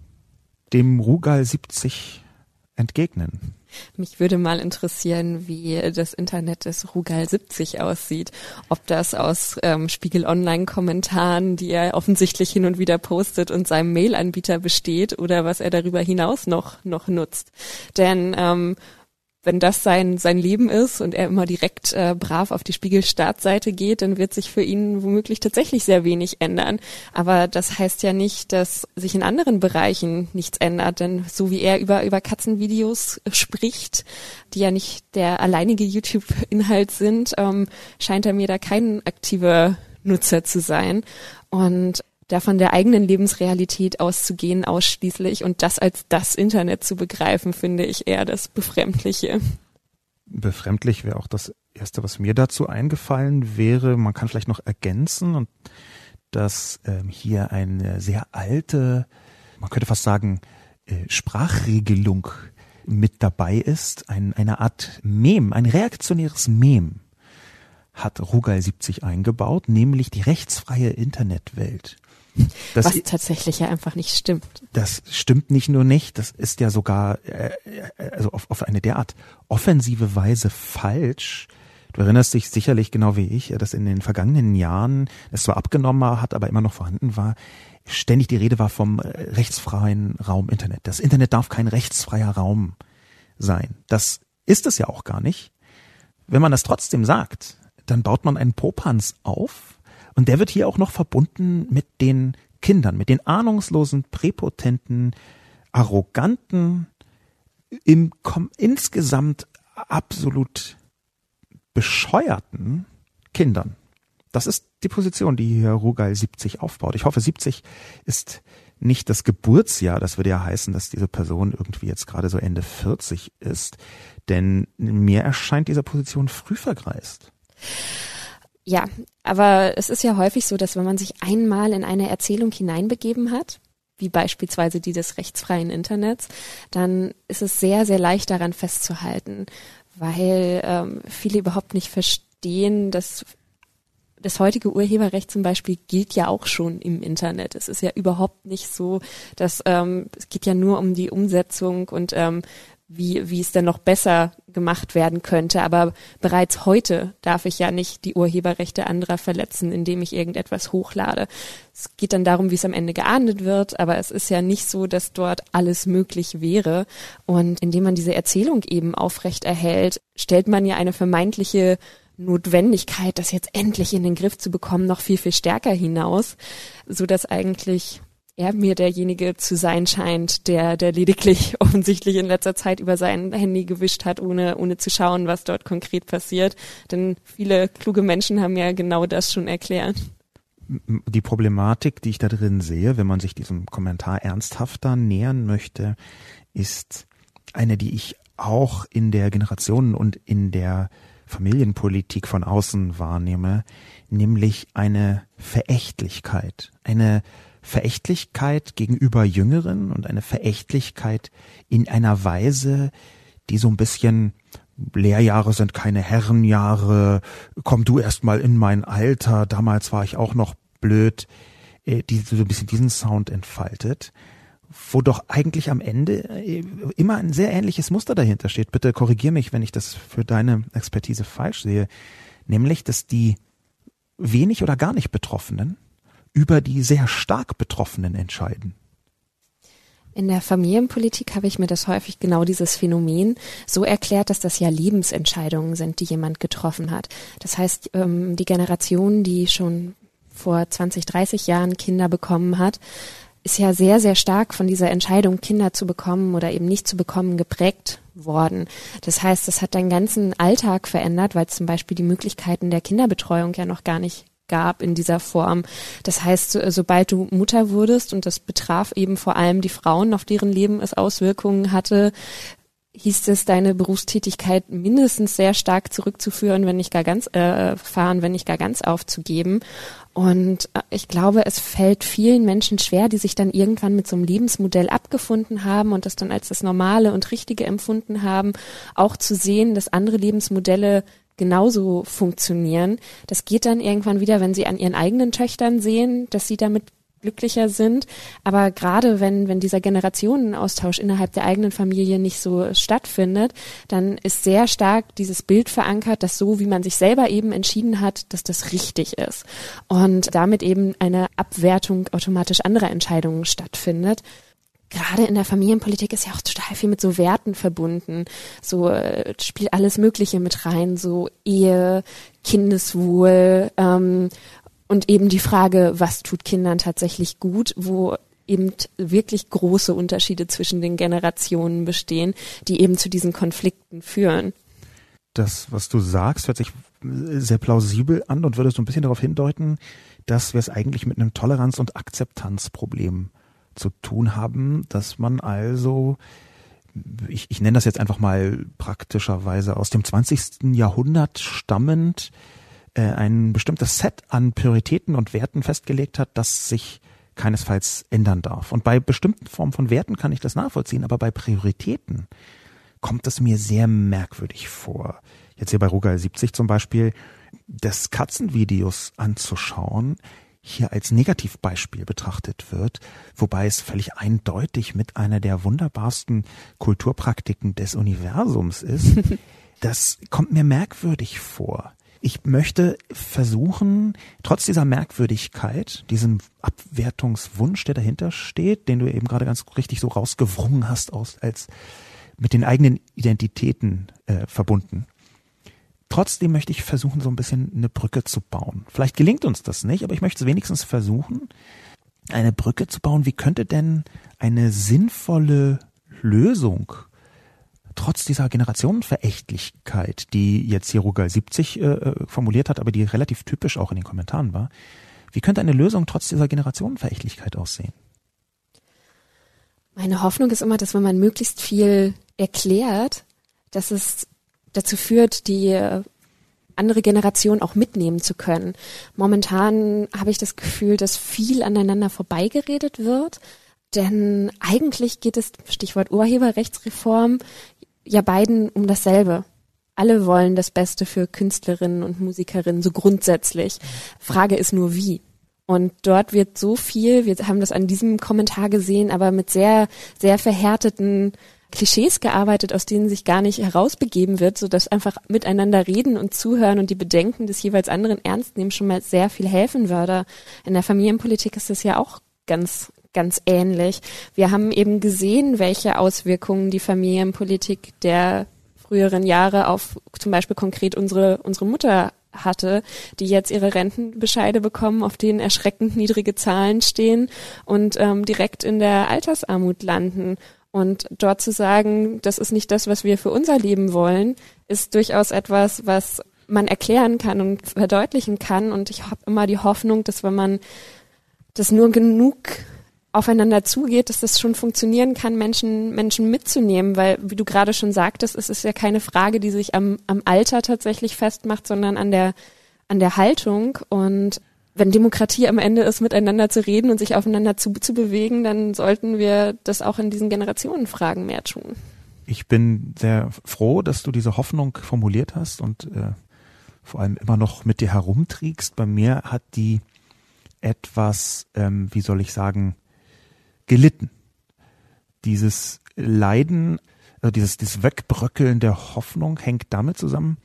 dem Rugal 70 entgegnen? Mich würde mal interessieren, wie das Internet des Rugal 70 aussieht. Ob das aus ähm, Spiegel Online-Kommentaren, die er offensichtlich hin und wieder postet und seinem Mail-Anbieter besteht oder was er darüber hinaus noch, noch nutzt. Denn ähm, wenn das sein, sein Leben ist und er immer direkt äh, brav auf die Spiegel-Startseite geht, dann wird sich für ihn womöglich tatsächlich sehr wenig ändern. Aber das heißt ja nicht, dass sich in anderen Bereichen nichts ändert. Denn so wie er über, über Katzenvideos spricht, die ja nicht der alleinige YouTube-Inhalt sind, ähm, scheint er mir da kein aktiver Nutzer zu sein. Und da von der eigenen Lebensrealität auszugehen ausschließlich und das als das Internet zu begreifen, finde ich eher das Befremdliche. Befremdlich wäre auch das Erste, was mir dazu eingefallen wäre. Man kann vielleicht noch ergänzen und dass ähm, hier eine sehr alte, man könnte fast sagen, äh, Sprachregelung mit dabei ist, ein, eine Art Mem, ein reaktionäres Mem hat Rugal 70 eingebaut, nämlich die rechtsfreie Internetwelt. Das Was tatsächlich ja einfach nicht stimmt. Das stimmt nicht nur nicht, das ist ja sogar äh, äh, also auf, auf eine derart offensive Weise falsch. Du erinnerst dich sicherlich genau wie ich, dass in den vergangenen Jahren es zwar abgenommen hat, aber immer noch vorhanden war, ständig die Rede war vom äh, rechtsfreien Raum Internet. Das Internet darf kein rechtsfreier Raum sein. Das ist es ja auch gar nicht. Wenn man das trotzdem sagt, dann baut man einen Popanz auf, und der wird hier auch noch verbunden mit den Kindern, mit den ahnungslosen, präpotenten, arroganten, im, insgesamt absolut bescheuerten Kindern. Das ist die Position, die hier Rugal 70 aufbaut. Ich hoffe, 70 ist nicht das Geburtsjahr. Das würde ja heißen, dass diese Person irgendwie jetzt gerade so Ende 40 ist. Denn mir erscheint diese Position früh vergreist. Ja, aber es ist ja häufig so, dass wenn man sich einmal in eine Erzählung hineinbegeben hat, wie beispielsweise die des rechtsfreien Internets, dann ist es sehr, sehr leicht daran festzuhalten, weil ähm, viele überhaupt nicht verstehen, dass das heutige Urheberrecht zum Beispiel gilt ja auch schon im Internet. Es ist ja überhaupt nicht so, dass ähm, es geht ja nur um die Umsetzung und ähm, wie, wie es denn noch besser gemacht werden könnte. Aber bereits heute darf ich ja nicht die Urheberrechte anderer verletzen, indem ich irgendetwas hochlade. Es geht dann darum, wie es am Ende geahndet wird, aber es ist ja nicht so, dass dort alles möglich wäre. Und indem man diese Erzählung eben aufrecht erhält, stellt man ja eine vermeintliche Notwendigkeit, das jetzt endlich in den Griff zu bekommen, noch viel, viel stärker hinaus, so dass eigentlich er mir derjenige zu sein scheint, der, der lediglich offensichtlich in letzter Zeit über sein Handy gewischt hat, ohne, ohne zu schauen, was dort konkret passiert. Denn viele kluge Menschen haben ja genau das schon erklärt. Die Problematik, die ich da drin sehe, wenn man sich diesem Kommentar ernsthafter nähern möchte, ist eine, die ich auch in der Generationen- und in der Familienpolitik von außen wahrnehme, nämlich eine Verächtlichkeit, eine Verächtlichkeit gegenüber Jüngeren und eine Verächtlichkeit in einer Weise, die so ein bisschen Lehrjahre sind keine Herrenjahre, komm du erst mal in mein Alter, damals war ich auch noch blöd, äh, die so ein bisschen diesen Sound entfaltet, wo doch eigentlich am Ende äh, immer ein sehr ähnliches Muster dahinter steht. Bitte korrigier mich, wenn ich das für deine Expertise falsch sehe, nämlich, dass die wenig oder gar nicht Betroffenen über die sehr stark Betroffenen entscheiden. In der Familienpolitik habe ich mir das häufig genau dieses Phänomen so erklärt, dass das ja Lebensentscheidungen sind, die jemand getroffen hat. Das heißt, ähm, die Generation, die schon vor 20, 30 Jahren Kinder bekommen hat, ist ja sehr, sehr stark von dieser Entscheidung, Kinder zu bekommen oder eben nicht zu bekommen, geprägt worden. Das heißt, das hat deinen ganzen Alltag verändert, weil zum Beispiel die Möglichkeiten der Kinderbetreuung ja noch gar nicht gab in dieser Form. Das heißt, so, sobald du Mutter wurdest, und das betraf eben vor allem die Frauen, auf deren Leben es Auswirkungen hatte, hieß es, deine Berufstätigkeit mindestens sehr stark zurückzuführen, wenn nicht gar ganz äh, fahren, wenn nicht gar ganz aufzugeben. Und äh, ich glaube, es fällt vielen Menschen schwer, die sich dann irgendwann mit so einem Lebensmodell abgefunden haben und das dann als das Normale und Richtige empfunden haben, auch zu sehen, dass andere Lebensmodelle genauso funktionieren. Das geht dann irgendwann wieder, wenn sie an ihren eigenen Töchtern sehen, dass sie damit glücklicher sind. Aber gerade wenn, wenn dieser Generationenaustausch innerhalb der eigenen Familie nicht so stattfindet, dann ist sehr stark dieses Bild verankert, dass so, wie man sich selber eben entschieden hat, dass das richtig ist. Und damit eben eine Abwertung automatisch anderer Entscheidungen stattfindet. Gerade in der Familienpolitik ist ja auch total viel mit so Werten verbunden. So äh, spielt alles Mögliche mit rein, so Ehe, Kindeswohl ähm, und eben die Frage, was tut Kindern tatsächlich gut, wo eben wirklich große Unterschiede zwischen den Generationen bestehen, die eben zu diesen Konflikten führen. Das, was du sagst, hört sich sehr plausibel an und würde so ein bisschen darauf hindeuten, dass wir es eigentlich mit einem Toleranz- und Akzeptanzproblem zu tun haben, dass man also, ich, ich nenne das jetzt einfach mal praktischerweise aus dem 20. Jahrhundert stammend, äh, ein bestimmtes Set an Prioritäten und Werten festgelegt hat, das sich keinesfalls ändern darf. Und bei bestimmten Formen von Werten kann ich das nachvollziehen, aber bei Prioritäten kommt es mir sehr merkwürdig vor. Jetzt hier bei Rugal 70 zum Beispiel, des Katzenvideos anzuschauen, hier als Negativbeispiel betrachtet wird, wobei es völlig eindeutig mit einer der wunderbarsten Kulturpraktiken des Universums ist. Das kommt mir merkwürdig vor. Ich möchte versuchen, trotz dieser Merkwürdigkeit, diesem Abwertungswunsch, der dahinter steht, den du eben gerade ganz richtig so rausgewrungen hast, aus als mit den eigenen Identitäten äh, verbunden. Trotzdem möchte ich versuchen, so ein bisschen eine Brücke zu bauen. Vielleicht gelingt uns das nicht, aber ich möchte es wenigstens versuchen, eine Brücke zu bauen. Wie könnte denn eine sinnvolle Lösung trotz dieser Generationenverächtlichkeit, die jetzt hier Rugal 70 äh, äh, formuliert hat, aber die relativ typisch auch in den Kommentaren war, wie könnte eine Lösung trotz dieser Generationenverächtlichkeit aussehen? Meine Hoffnung ist immer, dass wenn man möglichst viel erklärt, dass es dazu führt, die andere Generation auch mitnehmen zu können. Momentan habe ich das Gefühl, dass viel aneinander vorbeigeredet wird, denn eigentlich geht es, Stichwort Urheberrechtsreform, ja beiden um dasselbe. Alle wollen das Beste für Künstlerinnen und Musikerinnen, so grundsätzlich. Frage ist nur wie. Und dort wird so viel, wir haben das an diesem Kommentar gesehen, aber mit sehr, sehr verhärteten Klischees gearbeitet, aus denen sich gar nicht herausbegeben wird, so dass einfach miteinander reden und zuhören und die Bedenken des jeweils anderen ernst nehmen schon mal sehr viel helfen würde. In der Familienpolitik ist das ja auch ganz ganz ähnlich. Wir haben eben gesehen, welche Auswirkungen die Familienpolitik der früheren Jahre auf zum Beispiel konkret unsere unsere Mutter hatte, die jetzt ihre Rentenbescheide bekommen, auf denen erschreckend niedrige Zahlen stehen und ähm, direkt in der Altersarmut landen. Und dort zu sagen, das ist nicht das, was wir für unser Leben wollen, ist durchaus etwas, was man erklären kann und verdeutlichen kann. Und ich habe immer die Hoffnung, dass wenn man das nur genug aufeinander zugeht, dass das schon funktionieren kann, Menschen, Menschen mitzunehmen, weil, wie du gerade schon sagtest, es ist ja keine Frage, die sich am, am Alter tatsächlich festmacht, sondern an der, an der Haltung. Und wenn Demokratie am Ende ist, miteinander zu reden und sich aufeinander zu, zu bewegen, dann sollten wir das auch in diesen Generationenfragen mehr tun. Ich bin sehr froh, dass du diese Hoffnung formuliert hast und äh, vor allem immer noch mit dir herumträgst. Bei mir hat die etwas, ähm, wie soll ich sagen, gelitten. Dieses Leiden, also dieses, dieses Wegbröckeln der Hoffnung hängt damit zusammen,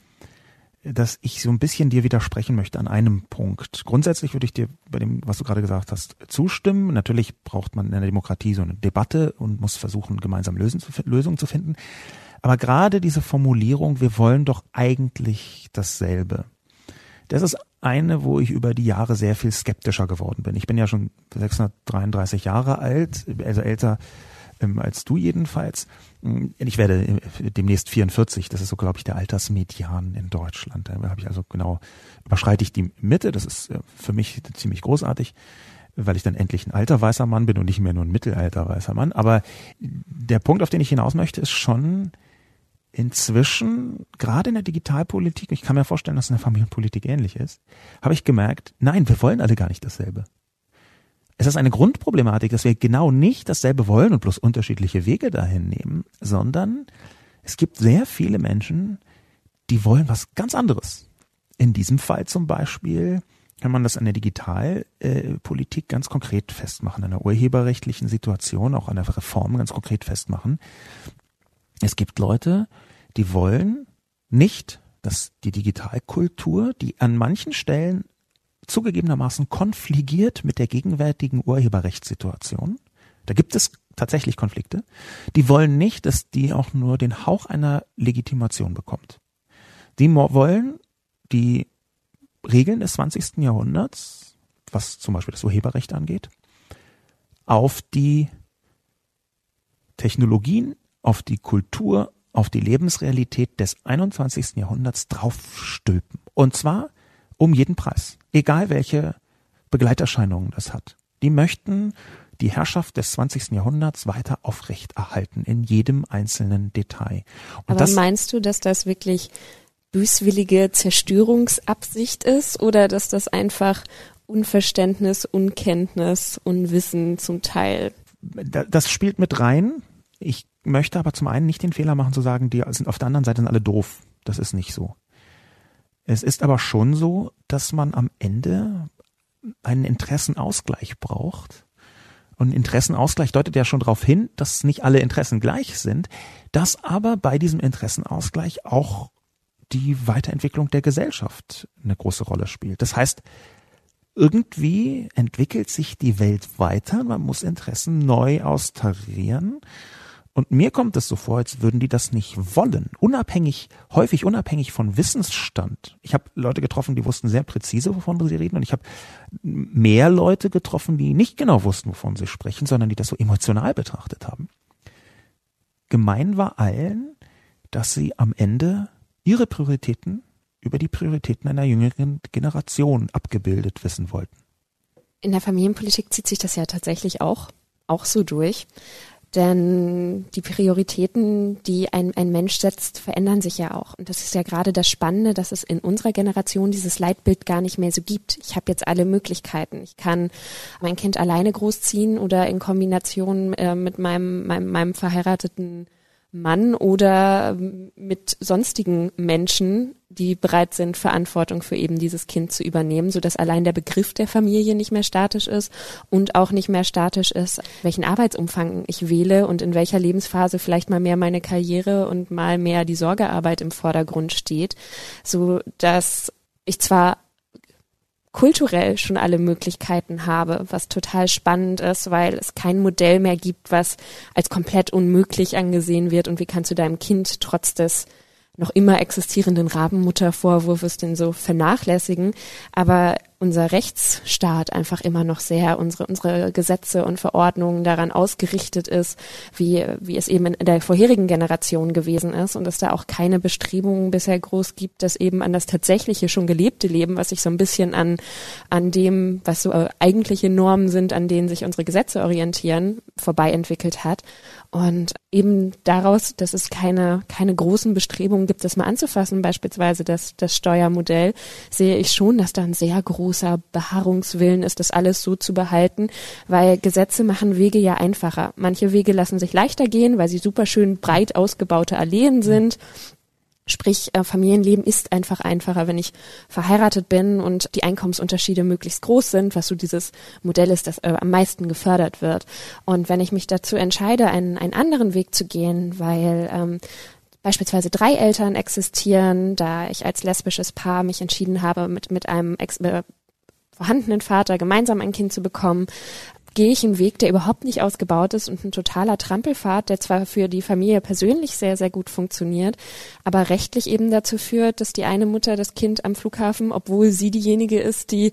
dass ich so ein bisschen dir widersprechen möchte an einem Punkt. Grundsätzlich würde ich dir bei dem, was du gerade gesagt hast, zustimmen. Natürlich braucht man in der Demokratie so eine Debatte und muss versuchen, gemeinsam Lösungen zu finden. Aber gerade diese Formulierung, wir wollen doch eigentlich dasselbe. Das ist eine, wo ich über die Jahre sehr viel skeptischer geworden bin. Ich bin ja schon 633 Jahre alt, also älter ähm, als du jedenfalls. Hm, ich werde äh, demnächst 44, das ist so, glaube ich, der Altersmedian in Deutschland. Da habe ich also genau, überschreite ich die Mitte, das ist äh, für mich ziemlich großartig weil ich dann endlich ein alter weißer Mann bin und nicht mehr nur ein mittelalter weißer Mann. Aber der Punkt, auf den ich hinaus möchte, ist schon inzwischen, gerade in der Digitalpolitik, ich kann mir vorstellen, dass es in der Familienpolitik ähnlich ist, habe ich gemerkt, nein, wir wollen alle gar nicht dasselbe. Es ist eine Grundproblematik, dass wir genau nicht dasselbe wollen und bloß unterschiedliche Wege dahin nehmen, sondern es gibt sehr viele Menschen, die wollen was ganz anderes. In diesem Fall zum Beispiel kann man das an der Digitalpolitik ganz konkret festmachen, an der urheberrechtlichen Situation, auch an der Reform ganz konkret festmachen. Es gibt Leute, die wollen nicht, dass die Digitalkultur, die an manchen Stellen zugegebenermaßen konfligiert mit der gegenwärtigen Urheberrechtssituation. da gibt es tatsächlich Konflikte, die wollen nicht, dass die auch nur den Hauch einer Legitimation bekommt. Die wollen die Regeln des 20. Jahrhunderts, was zum Beispiel das Urheberrecht angeht, auf die Technologien, auf die Kultur, auf die Lebensrealität des 21. Jahrhunderts draufstülpen. Und zwar um jeden Preis, egal welche Begleiterscheinungen das hat. Die möchten die Herrschaft des 20. Jahrhunderts weiter aufrechterhalten in jedem einzelnen Detail. Und Aber das, meinst du, dass das wirklich böswillige Zerstörungsabsicht ist oder dass das einfach Unverständnis, Unkenntnis, Unwissen zum Teil? Das spielt mit rein. Ich möchte aber zum einen nicht den Fehler machen zu sagen, die sind auf der anderen Seite sind alle doof. Das ist nicht so. Es ist aber schon so, dass man am Ende einen Interessenausgleich braucht. Und Interessenausgleich deutet ja schon darauf hin, dass nicht alle Interessen gleich sind, dass aber bei diesem Interessenausgleich auch die Weiterentwicklung der Gesellschaft eine große Rolle spielt. Das heißt, irgendwie entwickelt sich die Welt weiter, man muss Interessen neu austarieren und mir kommt es so vor, als würden die das nicht wollen. Unabhängig, häufig unabhängig von Wissensstand. Ich habe Leute getroffen, die wussten sehr präzise, wovon sie reden. Und ich habe mehr Leute getroffen, die nicht genau wussten, wovon sie sprechen, sondern die das so emotional betrachtet haben. Gemein war allen, dass sie am Ende ihre Prioritäten über die Prioritäten einer jüngeren Generation abgebildet wissen wollten. In der Familienpolitik zieht sich das ja tatsächlich auch, auch so durch. Denn die Prioritäten, die ein, ein Mensch setzt, verändern sich ja auch. Und das ist ja gerade das Spannende, dass es in unserer Generation dieses Leitbild gar nicht mehr so gibt. Ich habe jetzt alle Möglichkeiten. Ich kann mein Kind alleine großziehen oder in Kombination äh, mit meinem, meinem, meinem verheirateten Mann oder mit sonstigen Menschen, die bereit sind, Verantwortung für eben dieses Kind zu übernehmen, so dass allein der Begriff der Familie nicht mehr statisch ist und auch nicht mehr statisch ist, welchen Arbeitsumfang ich wähle und in welcher Lebensphase vielleicht mal mehr meine Karriere und mal mehr die Sorgearbeit im Vordergrund steht, so dass ich zwar kulturell schon alle Möglichkeiten habe, was total spannend ist, weil es kein Modell mehr gibt, was als komplett unmöglich angesehen wird. Und wie kannst du deinem Kind trotz des noch immer existierenden Rabenmuttervorwurfs den so vernachlässigen. Aber unser Rechtsstaat einfach immer noch sehr unsere, unsere Gesetze und Verordnungen daran ausgerichtet ist, wie, wie es eben in der vorherigen Generation gewesen ist und dass da auch keine Bestrebungen bisher groß gibt, dass eben an das tatsächliche schon gelebte Leben, was sich so ein bisschen an, an dem, was so eigentliche Normen sind, an denen sich unsere Gesetze orientieren, vorbei entwickelt hat. Und eben daraus, dass es keine, keine großen Bestrebungen gibt, das mal anzufassen, beispielsweise das, das Steuermodell, sehe ich schon, dass da ein sehr großer Beharrungswillen ist, das alles so zu behalten, weil Gesetze machen Wege ja einfacher. Manche Wege lassen sich leichter gehen, weil sie super schön breit ausgebaute Alleen sind. Sprich, äh, Familienleben ist einfach einfacher, wenn ich verheiratet bin und die Einkommensunterschiede möglichst groß sind, was so dieses Modell ist, das äh, am meisten gefördert wird. Und wenn ich mich dazu entscheide, einen, einen anderen Weg zu gehen, weil ähm, beispielsweise drei Eltern existieren, da ich als lesbisches Paar mich entschieden habe, mit, mit einem ex äh, vorhandenen Vater gemeinsam ein Kind zu bekommen, gehe ich einen Weg, der überhaupt nicht ausgebaut ist und ein totaler Trampelfahrt, der zwar für die Familie persönlich sehr, sehr gut funktioniert, aber rechtlich eben dazu führt, dass die eine Mutter das Kind am Flughafen, obwohl sie diejenige ist, die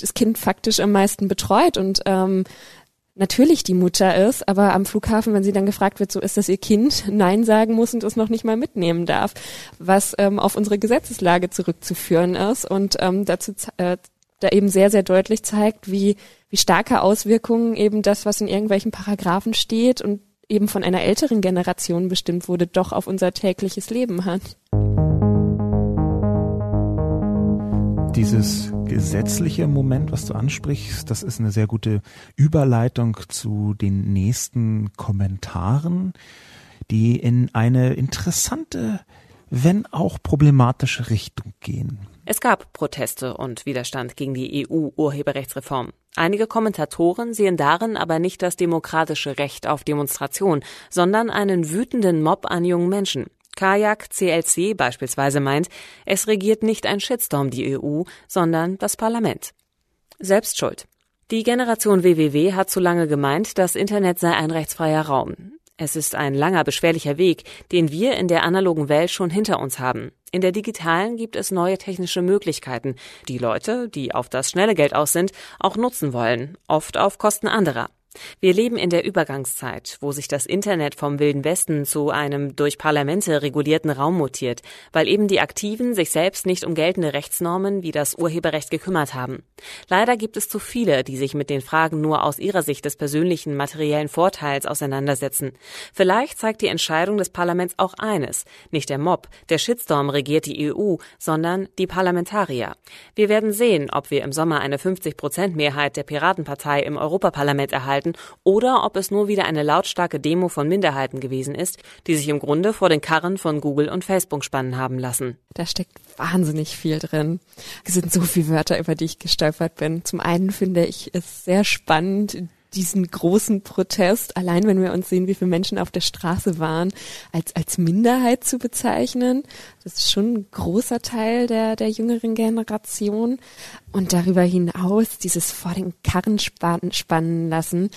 das Kind faktisch am meisten betreut und ähm, natürlich die Mutter ist, aber am Flughafen, wenn sie dann gefragt wird, so ist das ihr Kind, Nein sagen muss und es noch nicht mal mitnehmen darf, was ähm, auf unsere Gesetzeslage zurückzuführen ist und ähm, dazu äh, da eben sehr, sehr deutlich zeigt, wie, wie starke Auswirkungen eben das, was in irgendwelchen Paragraphen steht und eben von einer älteren Generation bestimmt wurde, doch auf unser tägliches Leben hat. Dieses gesetzliche Moment, was du ansprichst, das ist eine sehr gute Überleitung zu den nächsten Kommentaren, die in eine interessante, wenn auch problematische Richtung gehen. Es gab Proteste und Widerstand gegen die EU-Urheberrechtsreform. Einige Kommentatoren sehen darin aber nicht das demokratische Recht auf Demonstration, sondern einen wütenden Mob an jungen Menschen. Kajak CLC beispielsweise meint, es regiert nicht ein Shitstorm die EU, sondern das Parlament. Selbst schuld. Die Generation WWW hat zu lange gemeint, das Internet sei ein rechtsfreier Raum. Es ist ein langer, beschwerlicher Weg, den wir in der analogen Welt schon hinter uns haben. In der digitalen gibt es neue technische Möglichkeiten, die Leute, die auf das schnelle Geld aus sind, auch nutzen wollen, oft auf Kosten anderer. Wir leben in der Übergangszeit, wo sich das Internet vom Wilden Westen zu einem durch Parlamente regulierten Raum mutiert, weil eben die Aktiven sich selbst nicht um geltende Rechtsnormen wie das Urheberrecht gekümmert haben. Leider gibt es zu viele, die sich mit den Fragen nur aus ihrer Sicht des persönlichen materiellen Vorteils auseinandersetzen. Vielleicht zeigt die Entscheidung des Parlaments auch eines. Nicht der Mob, der Shitstorm regiert die EU, sondern die Parlamentarier. Wir werden sehen, ob wir im Sommer eine 50-Prozent-Mehrheit der Piratenpartei im Europaparlament erhalten Minderheiten oder ob es nur wieder eine lautstarke Demo von Minderheiten gewesen ist, die sich im Grunde vor den Karren von Google und Facebook spannen haben lassen. Da steckt wahnsinnig viel drin. Es sind so viele Wörter, über die ich gestolpert bin. Zum einen finde ich es sehr spannend, diesen großen Protest, allein wenn wir uns sehen, wie viele Menschen auf der Straße waren, als, als Minderheit zu bezeichnen. Das ist schon ein großer Teil der, der jüngeren Generation. Und darüber hinaus, dieses vor den Karren spannen, lassen,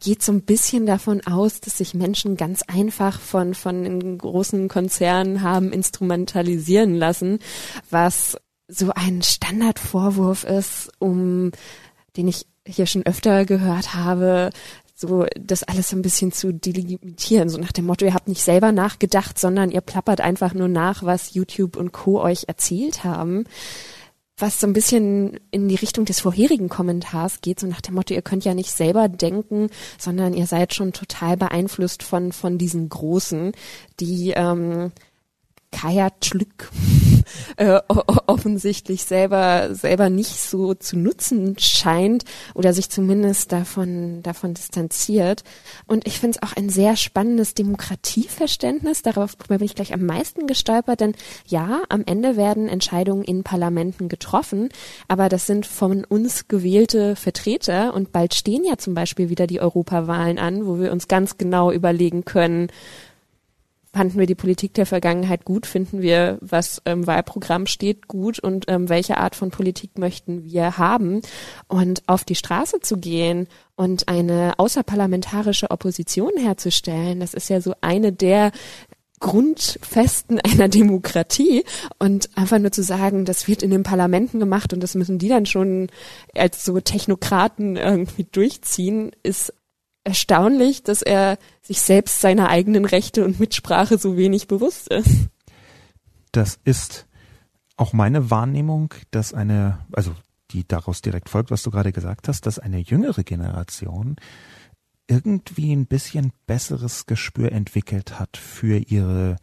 geht so ein bisschen davon aus, dass sich Menschen ganz einfach von, von den großen Konzernen haben instrumentalisieren lassen, was so ein Standardvorwurf ist, um den ich hier schon öfter gehört habe, so das alles so ein bisschen zu delimitieren, so nach dem Motto, ihr habt nicht selber nachgedacht, sondern ihr plappert einfach nur nach, was YouTube und Co. euch erzählt haben. Was so ein bisschen in die Richtung des vorherigen Kommentars geht, so nach dem Motto, ihr könnt ja nicht selber denken, sondern ihr seid schon total beeinflusst von, von diesen Großen, die ähm, Kaya Schlück äh, offensichtlich selber selber nicht so zu nutzen scheint oder sich zumindest davon davon distanziert. Und ich finde es auch ein sehr spannendes Demokratieverständnis. Darauf bin ich gleich am meisten gestolpert denn ja am Ende werden Entscheidungen in Parlamenten getroffen aber das sind von uns gewählte Vertreter und bald stehen ja zum Beispiel wieder die Europawahlen an wo wir uns ganz genau überlegen können fanden wir die Politik der Vergangenheit gut, finden wir, was im Wahlprogramm steht, gut und ähm, welche Art von Politik möchten wir haben. Und auf die Straße zu gehen und eine außerparlamentarische Opposition herzustellen, das ist ja so eine der Grundfesten einer Demokratie und einfach nur zu sagen, das wird in den Parlamenten gemacht und das müssen die dann schon als so Technokraten irgendwie durchziehen, ist erstaunlich, dass er sich selbst seiner eigenen Rechte und Mitsprache so wenig bewusst ist. Das ist auch meine Wahrnehmung, dass eine, also die daraus direkt folgt, was du gerade gesagt hast, dass eine jüngere Generation irgendwie ein bisschen besseres Gespür entwickelt hat für ihre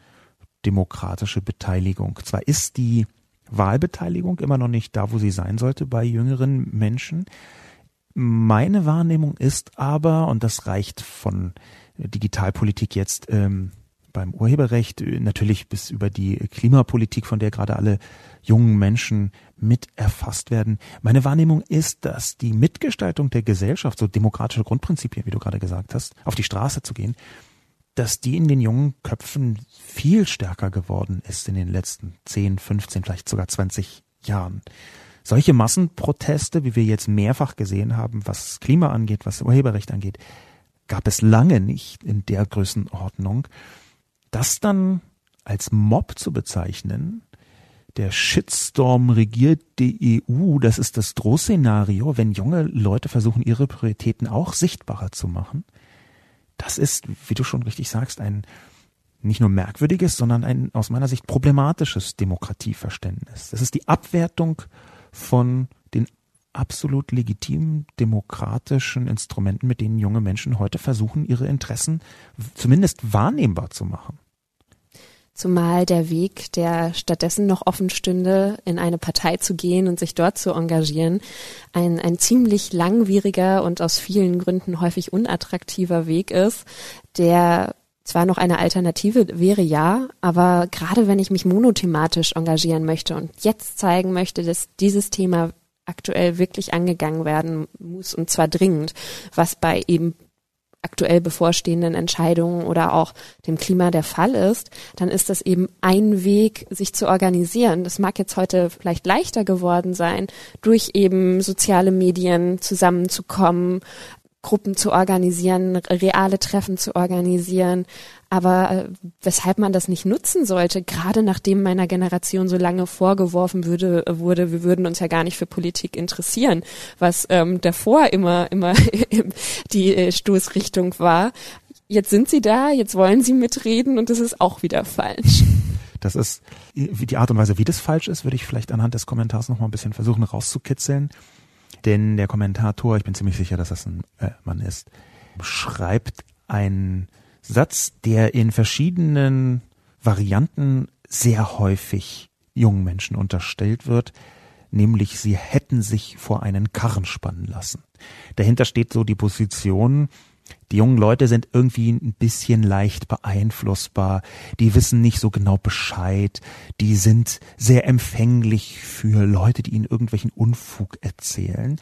demokratische Beteiligung. Zwar ist die Wahlbeteiligung immer noch nicht da, wo sie sein sollte bei jüngeren Menschen, meine Wahrnehmung ist aber, und das reicht von Digitalpolitik jetzt ähm, beim Urheberrecht, äh, natürlich bis über die Klimapolitik, von der gerade alle jungen Menschen mit erfasst werden. Meine Wahrnehmung ist, dass die Mitgestaltung der Gesellschaft, so demokratische Grundprinzipien, wie du gerade gesagt hast, auf die Straße zu gehen, dass die in den jungen Köpfen viel stärker geworden ist in den letzten 10, 15, vielleicht sogar 20 Jahren. Solche Massenproteste, wie wir jetzt mehrfach gesehen haben, was Klima angeht, was Urheberrecht angeht, gab es lange nicht in der Größenordnung. Das dann als Mob zu bezeichnen, der Shitstorm regiert die EU, das ist das Drohszenario, wenn junge Leute versuchen, ihre Prioritäten auch sichtbarer zu machen. Das ist, wie du schon richtig sagst, ein nicht nur merkwürdiges, sondern ein aus meiner Sicht problematisches Demokratieverständnis. Das ist die Abwertung von den absolut legitimen demokratischen Instrumenten, mit denen junge Menschen heute versuchen, ihre Interessen zumindest wahrnehmbar zu machen. Zumal der Weg, der stattdessen noch offen stünde, in eine Partei zu gehen und sich dort zu engagieren, ein, ein ziemlich langwieriger und aus vielen Gründen häufig unattraktiver Weg ist, der zwar noch eine Alternative wäre ja, aber gerade wenn ich mich monothematisch engagieren möchte und jetzt zeigen möchte, dass dieses Thema aktuell wirklich angegangen werden muss und zwar dringend, was bei eben aktuell bevorstehenden Entscheidungen oder auch dem Klima der Fall ist, dann ist das eben ein Weg, sich zu organisieren. Das mag jetzt heute vielleicht leichter geworden sein, durch eben soziale Medien zusammenzukommen, Gruppen zu organisieren, reale Treffen zu organisieren. Aber äh, weshalb man das nicht nutzen sollte, gerade nachdem meiner Generation so lange vorgeworfen würde, wurde, wir würden uns ja gar nicht für Politik interessieren, was ähm, davor immer, immer die äh, Stoßrichtung war. Jetzt sind sie da, jetzt wollen sie mitreden und das ist auch wieder falsch. Das ist die Art und Weise, wie das falsch ist, würde ich vielleicht anhand des Kommentars noch mal ein bisschen versuchen rauszukitzeln. Denn der Kommentator, ich bin ziemlich sicher, dass das ein äh, Mann ist, schreibt einen Satz, der in verschiedenen Varianten sehr häufig jungen Menschen unterstellt wird, nämlich sie hätten sich vor einen Karren spannen lassen. Dahinter steht so die Position, die jungen Leute sind irgendwie ein bisschen leicht beeinflussbar, die wissen nicht so genau Bescheid, die sind sehr empfänglich für Leute, die ihnen irgendwelchen Unfug erzählen.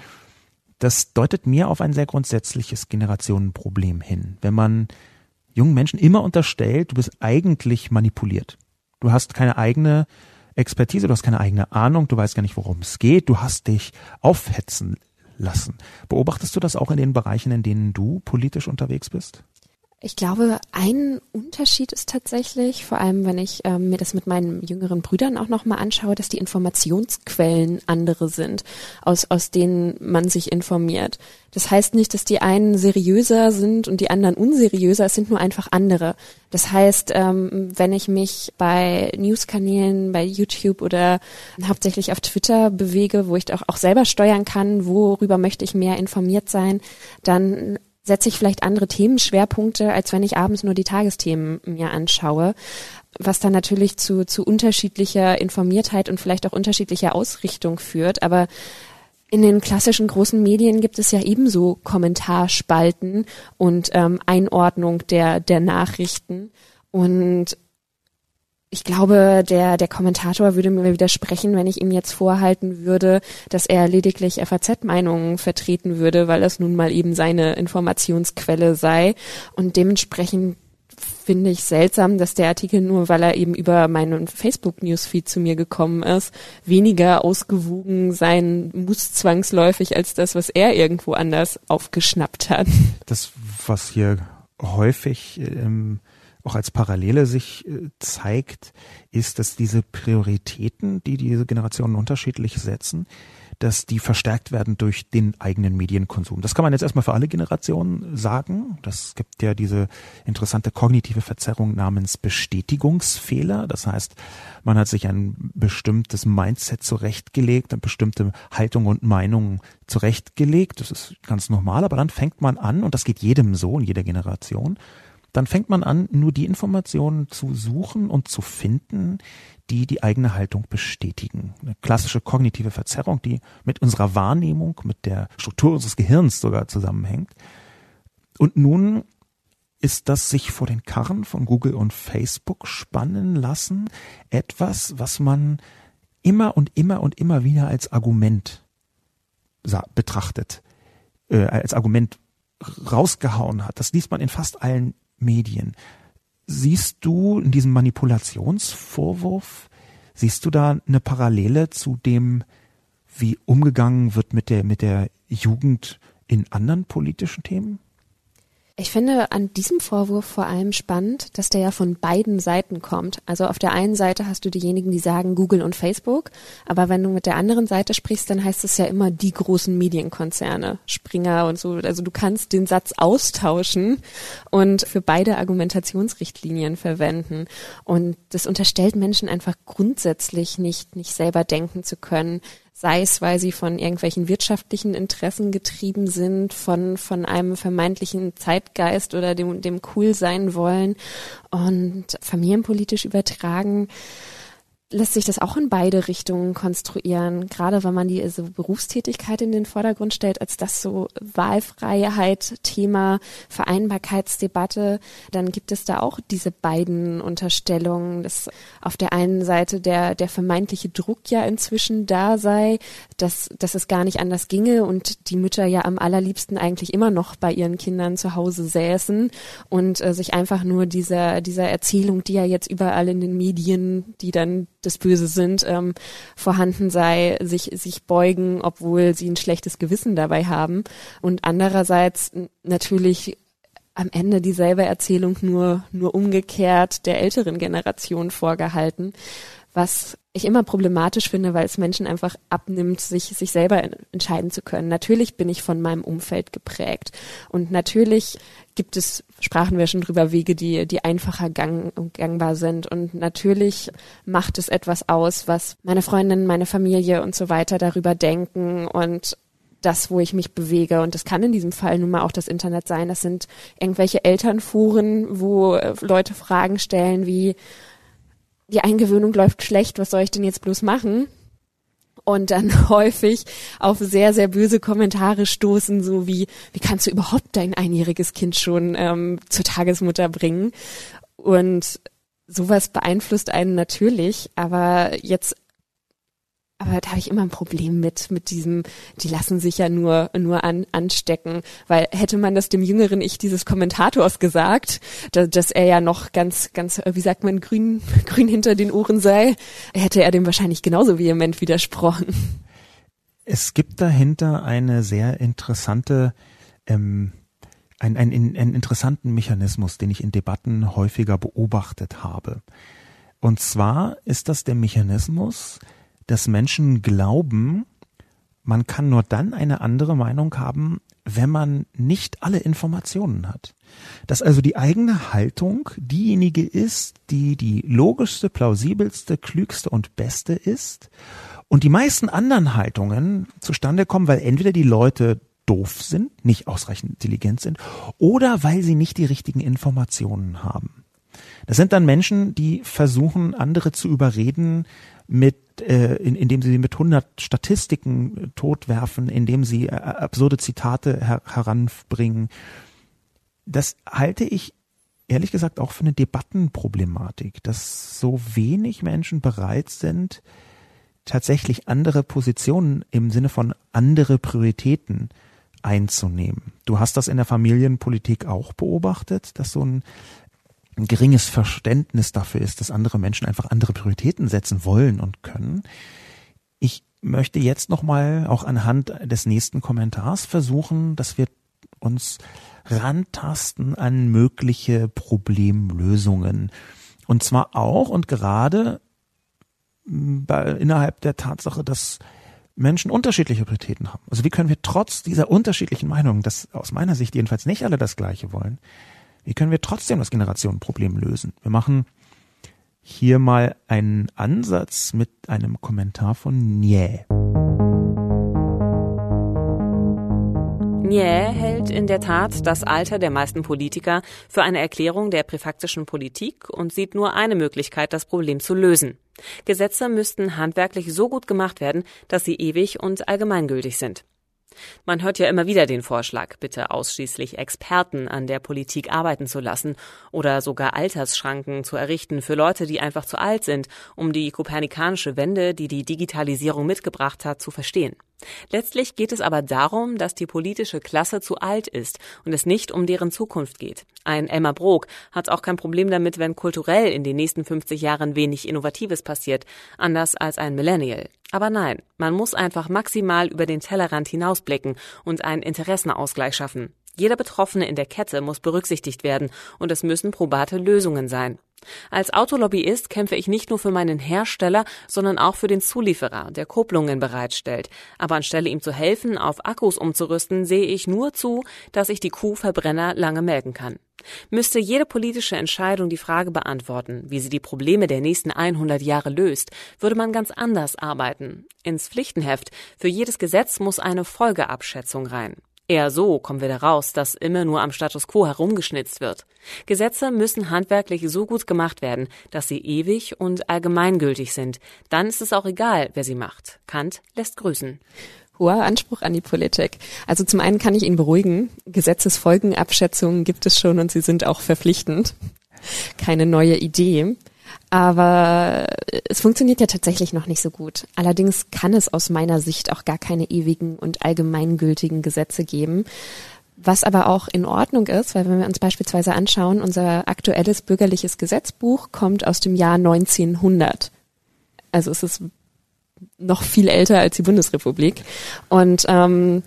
Das deutet mir auf ein sehr grundsätzliches Generationenproblem hin. Wenn man jungen Menschen immer unterstellt, du bist eigentlich manipuliert. Du hast keine eigene Expertise, du hast keine eigene Ahnung, du weißt gar nicht, worum es geht, du hast dich aufhetzen lassen. Beobachtest du das auch in den Bereichen, in denen du politisch unterwegs bist? Ich glaube, ein Unterschied ist tatsächlich, vor allem wenn ich ähm, mir das mit meinen jüngeren Brüdern auch nochmal anschaue, dass die Informationsquellen andere sind, aus, aus denen man sich informiert. Das heißt nicht, dass die einen seriöser sind und die anderen unseriöser, es sind nur einfach andere. Das heißt, ähm, wenn ich mich bei Newskanälen, bei YouTube oder hauptsächlich auf Twitter bewege, wo ich auch, auch selber steuern kann, worüber möchte ich mehr informiert sein, dann setze ich vielleicht andere Themenschwerpunkte, als wenn ich abends nur die Tagesthemen mir anschaue, was dann natürlich zu, zu unterschiedlicher Informiertheit und vielleicht auch unterschiedlicher Ausrichtung führt. Aber in den klassischen großen Medien gibt es ja ebenso Kommentarspalten und ähm, Einordnung der, der Nachrichten. Und ich glaube, der, der Kommentator würde mir widersprechen, wenn ich ihm jetzt vorhalten würde, dass er lediglich FAZ-Meinungen vertreten würde, weil das nun mal eben seine Informationsquelle sei. Und dementsprechend finde ich seltsam, dass der Artikel nur, weil er eben über meinen Facebook-Newsfeed zu mir gekommen ist, weniger ausgewogen sein muss zwangsläufig als das, was er irgendwo anders aufgeschnappt hat. Das, was hier häufig ähm, auch als Parallele sich äh, zeigt, ist, dass diese Prioritäten, die diese Generationen unterschiedlich setzen, dass die verstärkt werden durch den eigenen Medienkonsum. Das kann man jetzt erstmal für alle Generationen sagen. Das gibt ja diese interessante kognitive Verzerrung namens Bestätigungsfehler. Das heißt, man hat sich ein bestimmtes Mindset zurechtgelegt, eine bestimmte Haltung und Meinung zurechtgelegt. Das ist ganz normal, aber dann fängt man an, und das geht jedem so in jeder Generation, dann fängt man an, nur die Informationen zu suchen und zu finden, die die eigene Haltung bestätigen. Eine klassische kognitive Verzerrung, die mit unserer Wahrnehmung, mit der Struktur unseres Gehirns sogar zusammenhängt. Und nun ist das sich vor den Karren von Google und Facebook spannen lassen etwas, was man immer und immer und immer wieder als Argument betrachtet, äh, als Argument rausgehauen hat. Das liest man in fast allen Medien. Siehst du in diesem Manipulationsvorwurf, siehst du da eine Parallele zu dem, wie umgegangen wird mit der, mit der Jugend in anderen politischen Themen? Ich finde an diesem Vorwurf vor allem spannend, dass der ja von beiden Seiten kommt. Also auf der einen Seite hast du diejenigen, die sagen Google und Facebook, aber wenn du mit der anderen Seite sprichst, dann heißt es ja immer die großen Medienkonzerne, Springer und so. Also du kannst den Satz austauschen und für beide Argumentationsrichtlinien verwenden. Und das unterstellt Menschen einfach grundsätzlich nicht, nicht selber denken zu können, sei es, weil sie von irgendwelchen wirtschaftlichen Interessen getrieben sind, von, von einem vermeintlichen Zeitgeist oder dem, dem cool sein wollen und familienpolitisch übertragen lässt sich das auch in beide Richtungen konstruieren, gerade wenn man die also Berufstätigkeit in den Vordergrund stellt, als das so Wahlfreiheit, Thema Vereinbarkeitsdebatte, dann gibt es da auch diese beiden Unterstellungen, dass auf der einen Seite der, der vermeintliche Druck ja inzwischen da sei, dass, dass es gar nicht anders ginge und die Mütter ja am allerliebsten eigentlich immer noch bei ihren Kindern zu Hause säßen und äh, sich einfach nur dieser, dieser Erzählung, die ja jetzt überall in den Medien, die dann das Böse sind, ähm, vorhanden sei, sich, sich beugen, obwohl sie ein schlechtes Gewissen dabei haben. Und andererseits natürlich am Ende dieselbe Erzählung nur, nur umgekehrt der älteren Generation vorgehalten, was ich immer problematisch finde, weil es Menschen einfach abnimmt, sich, sich selber entscheiden zu können. Natürlich bin ich von meinem Umfeld geprägt. Und natürlich gibt es, sprachen wir schon drüber, Wege, die, die einfacher gang, gangbar sind. Und natürlich macht es etwas aus, was meine Freundinnen, meine Familie und so weiter darüber denken und das, wo ich mich bewege. Und das kann in diesem Fall nun mal auch das Internet sein. Das sind irgendwelche Elternforen, wo Leute Fragen stellen wie, die Eingewöhnung läuft schlecht, was soll ich denn jetzt bloß machen? Und dann häufig auf sehr, sehr böse Kommentare stoßen, so wie, wie kannst du überhaupt dein einjähriges Kind schon ähm, zur Tagesmutter bringen? Und sowas beeinflusst einen natürlich, aber jetzt aber da habe ich immer ein Problem mit, mit diesem, die lassen sich ja nur, nur an, anstecken. Weil hätte man das dem jüngeren Ich dieses Kommentators gesagt, dass, dass er ja noch ganz, ganz, wie sagt man, grün, grün hinter den Ohren sei, hätte er dem wahrscheinlich genauso vehement widersprochen. Es gibt dahinter eine sehr interessante, ähm, einen, einen, einen interessanten Mechanismus, den ich in Debatten häufiger beobachtet habe. Und zwar ist das der Mechanismus, dass Menschen glauben, man kann nur dann eine andere Meinung haben, wenn man nicht alle Informationen hat. Dass also die eigene Haltung diejenige ist, die die logischste, plausibelste, klügste und beste ist. Und die meisten anderen Haltungen zustande kommen, weil entweder die Leute doof sind, nicht ausreichend intelligent sind, oder weil sie nicht die richtigen Informationen haben. Das sind dann Menschen, die versuchen, andere zu überreden, mit, äh, in, indem sie mit 100 Statistiken äh, totwerfen, indem sie äh, absurde Zitate her heranbringen. Das halte ich ehrlich gesagt auch für eine Debattenproblematik, dass so wenig Menschen bereit sind, tatsächlich andere Positionen im Sinne von andere Prioritäten einzunehmen. Du hast das in der Familienpolitik auch beobachtet, dass so ein ein geringes Verständnis dafür ist, dass andere Menschen einfach andere Prioritäten setzen wollen und können. Ich möchte jetzt nochmal auch anhand des nächsten Kommentars versuchen, dass wir uns rantasten an mögliche Problemlösungen. Und zwar auch und gerade bei, innerhalb der Tatsache, dass Menschen unterschiedliche Prioritäten haben. Also wie können wir trotz dieser unterschiedlichen Meinungen, dass aus meiner Sicht jedenfalls nicht alle das Gleiche wollen, wie können wir trotzdem das Generationenproblem lösen? Wir machen hier mal einen Ansatz mit einem Kommentar von Nye. Nye hält in der Tat das Alter der meisten Politiker für eine Erklärung der präfaktischen Politik und sieht nur eine Möglichkeit, das Problem zu lösen. Gesetze müssten handwerklich so gut gemacht werden, dass sie ewig und allgemeingültig sind. Man hört ja immer wieder den Vorschlag, bitte ausschließlich Experten an der Politik arbeiten zu lassen oder sogar Altersschranken zu errichten für Leute, die einfach zu alt sind, um die kopernikanische Wende, die die Digitalisierung mitgebracht hat, zu verstehen. Letztlich geht es aber darum, dass die politische Klasse zu alt ist und es nicht um deren Zukunft geht. Ein Elmar Brok hat auch kein Problem damit, wenn kulturell in den nächsten 50 Jahren wenig Innovatives passiert, anders als ein Millennial. Aber nein, man muss einfach maximal über den Tellerrand hinausblicken und einen Interessenausgleich schaffen. Jeder Betroffene in der Kette muss berücksichtigt werden und es müssen probate Lösungen sein. Als Autolobbyist kämpfe ich nicht nur für meinen Hersteller, sondern auch für den Zulieferer, der Kupplungen bereitstellt. Aber anstelle ihm zu helfen, auf Akkus umzurüsten, sehe ich nur zu, dass ich die Kuhverbrenner lange melken kann. Müsste jede politische Entscheidung die Frage beantworten, wie sie die Probleme der nächsten 100 Jahre löst, würde man ganz anders arbeiten. Ins Pflichtenheft für jedes Gesetz muss eine Folgeabschätzung rein. Eher so kommen wir daraus, dass immer nur am Status quo herumgeschnitzt wird. Gesetze müssen handwerklich so gut gemacht werden, dass sie ewig und allgemeingültig sind. Dann ist es auch egal, wer sie macht. Kant lässt grüßen hoher Anspruch an die Politik. Also zum einen kann ich ihn beruhigen. Gesetzesfolgenabschätzungen gibt es schon und sie sind auch verpflichtend. Keine neue Idee. Aber es funktioniert ja tatsächlich noch nicht so gut. Allerdings kann es aus meiner Sicht auch gar keine ewigen und allgemeingültigen Gesetze geben. Was aber auch in Ordnung ist, weil wenn wir uns beispielsweise anschauen, unser aktuelles bürgerliches Gesetzbuch kommt aus dem Jahr 1900. Also es ist noch viel älter als die Bundesrepublik. Und ähm,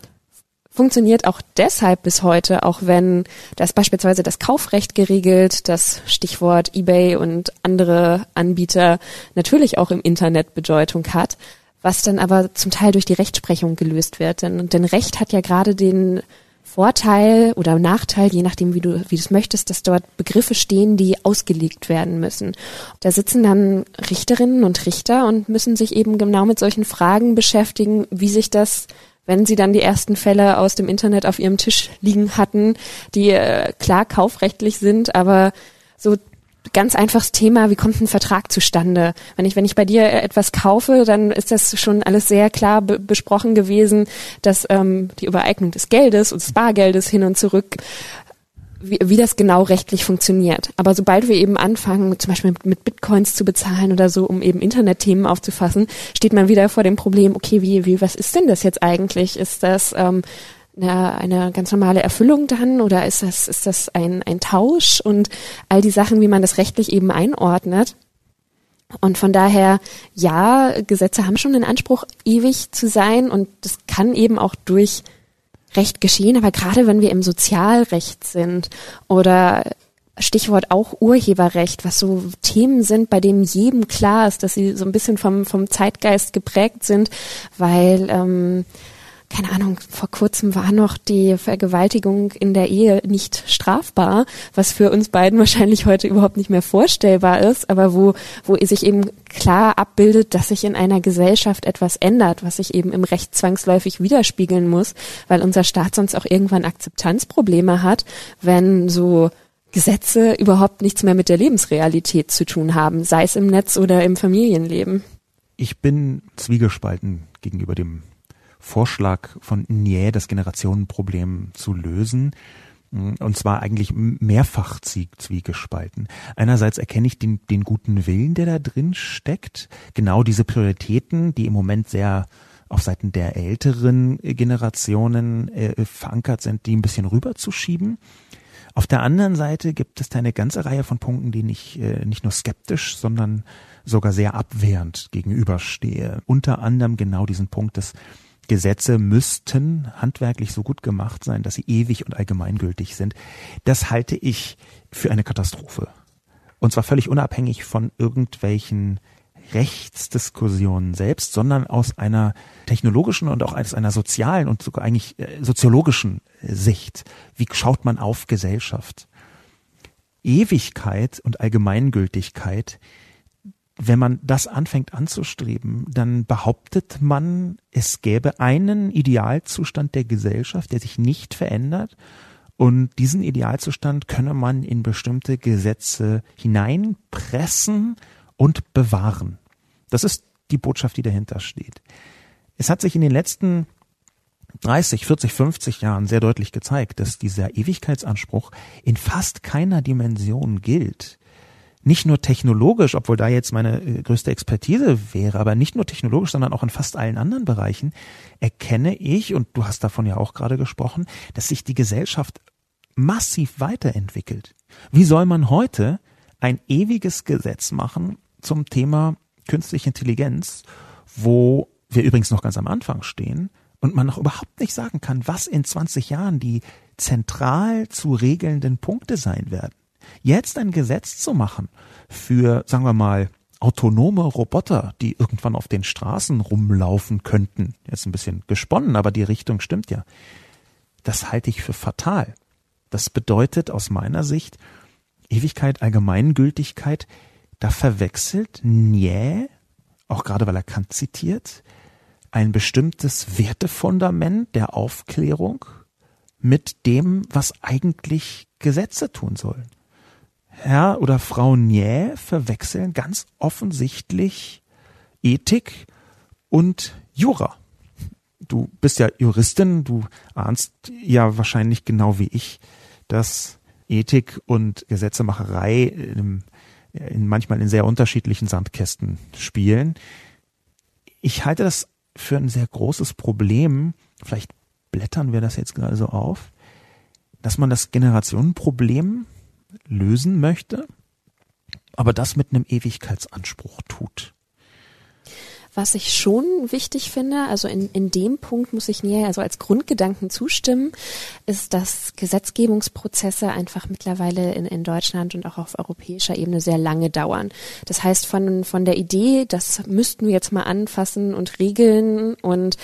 funktioniert auch deshalb bis heute, auch wenn das beispielsweise das Kaufrecht geregelt, das Stichwort eBay und andere Anbieter natürlich auch im Internet Bedeutung hat, was dann aber zum Teil durch die Rechtsprechung gelöst wird. Denn, denn Recht hat ja gerade den Vorteil oder Nachteil, je nachdem, wie du, wie du es möchtest, dass dort Begriffe stehen, die ausgelegt werden müssen. Da sitzen dann Richterinnen und Richter und müssen sich eben genau mit solchen Fragen beschäftigen, wie sich das wenn sie dann die ersten Fälle aus dem Internet auf ihrem Tisch liegen hatten, die äh, klar kaufrechtlich sind, aber so ganz einfaches Thema, wie kommt ein Vertrag zustande? Wenn ich, wenn ich bei dir etwas kaufe, dann ist das schon alles sehr klar be besprochen gewesen, dass ähm, die Übereignung des Geldes und des Bargeldes hin und zurück wie, wie das genau rechtlich funktioniert. Aber sobald wir eben anfangen, zum Beispiel mit Bitcoins zu bezahlen oder so, um eben Internetthemen aufzufassen, steht man wieder vor dem Problem, okay, wie, wie, was ist denn das jetzt eigentlich? Ist das ähm, eine, eine ganz normale Erfüllung dann oder ist das, ist das ein, ein Tausch und all die Sachen, wie man das rechtlich eben einordnet? Und von daher, ja, Gesetze haben schon den Anspruch, ewig zu sein und das kann eben auch durch Recht geschehen, aber gerade wenn wir im Sozialrecht sind oder Stichwort auch Urheberrecht, was so Themen sind, bei denen jedem klar ist, dass sie so ein bisschen vom, vom Zeitgeist geprägt sind, weil ähm, keine Ahnung, vor kurzem war noch die Vergewaltigung in der Ehe nicht strafbar, was für uns beiden wahrscheinlich heute überhaupt nicht mehr vorstellbar ist, aber wo, wo sich eben klar abbildet, dass sich in einer Gesellschaft etwas ändert, was sich eben im Recht zwangsläufig widerspiegeln muss, weil unser Staat sonst auch irgendwann Akzeptanzprobleme hat, wenn so Gesetze überhaupt nichts mehr mit der Lebensrealität zu tun haben, sei es im Netz oder im Familienleben. Ich bin zwiegespalten gegenüber dem Vorschlag von Nier, das Generationenproblem zu lösen. Und zwar eigentlich mehrfach zwiegespalten. Einerseits erkenne ich den, den guten Willen, der da drin steckt. Genau diese Prioritäten, die im Moment sehr auf Seiten der älteren Generationen äh, verankert sind, die ein bisschen rüberzuschieben. Auf der anderen Seite gibt es da eine ganze Reihe von Punkten, denen ich äh, nicht nur skeptisch, sondern sogar sehr abwehrend gegenüberstehe. Unter anderem genau diesen Punkt des Gesetze müssten handwerklich so gut gemacht sein, dass sie ewig und allgemeingültig sind. Das halte ich für eine Katastrophe. Und zwar völlig unabhängig von irgendwelchen Rechtsdiskussionen selbst, sondern aus einer technologischen und auch aus einer sozialen und sogar eigentlich äh, soziologischen Sicht. Wie schaut man auf Gesellschaft? Ewigkeit und Allgemeingültigkeit wenn man das anfängt anzustreben, dann behauptet man, es gäbe einen Idealzustand der Gesellschaft, der sich nicht verändert. Und diesen Idealzustand könne man in bestimmte Gesetze hineinpressen und bewahren. Das ist die Botschaft, die dahinter steht. Es hat sich in den letzten 30, 40, 50 Jahren sehr deutlich gezeigt, dass dieser Ewigkeitsanspruch in fast keiner Dimension gilt nicht nur technologisch, obwohl da jetzt meine äh, größte Expertise wäre, aber nicht nur technologisch, sondern auch in fast allen anderen Bereichen, erkenne ich, und du hast davon ja auch gerade gesprochen, dass sich die Gesellschaft massiv weiterentwickelt. Wie soll man heute ein ewiges Gesetz machen zum Thema künstliche Intelligenz, wo wir übrigens noch ganz am Anfang stehen und man noch überhaupt nicht sagen kann, was in 20 Jahren die zentral zu regelnden Punkte sein werden? Jetzt ein Gesetz zu machen für, sagen wir mal, autonome Roboter, die irgendwann auf den Straßen rumlaufen könnten, jetzt ein bisschen gesponnen, aber die Richtung stimmt ja, das halte ich für fatal. Das bedeutet aus meiner Sicht Ewigkeit, Allgemeingültigkeit, da verwechselt Nier, auch gerade weil er Kant zitiert, ein bestimmtes Wertefundament der Aufklärung mit dem, was eigentlich Gesetze tun sollen. Herr oder Frau Nier verwechseln ganz offensichtlich Ethik und Jura. Du bist ja Juristin, du ahnst ja wahrscheinlich genau wie ich, dass Ethik und Gesetzemacherei in, in manchmal in sehr unterschiedlichen Sandkästen spielen. Ich halte das für ein sehr großes Problem. Vielleicht blättern wir das jetzt gerade so auf, dass man das Generationenproblem lösen möchte, aber das mit einem Ewigkeitsanspruch tut. Was ich schon wichtig finde, also in, in dem Punkt muss ich näher also als Grundgedanken zustimmen, ist, dass Gesetzgebungsprozesse einfach mittlerweile in, in Deutschland und auch auf europäischer Ebene sehr lange dauern. Das heißt, von, von der Idee, das müssten wir jetzt mal anfassen und regeln und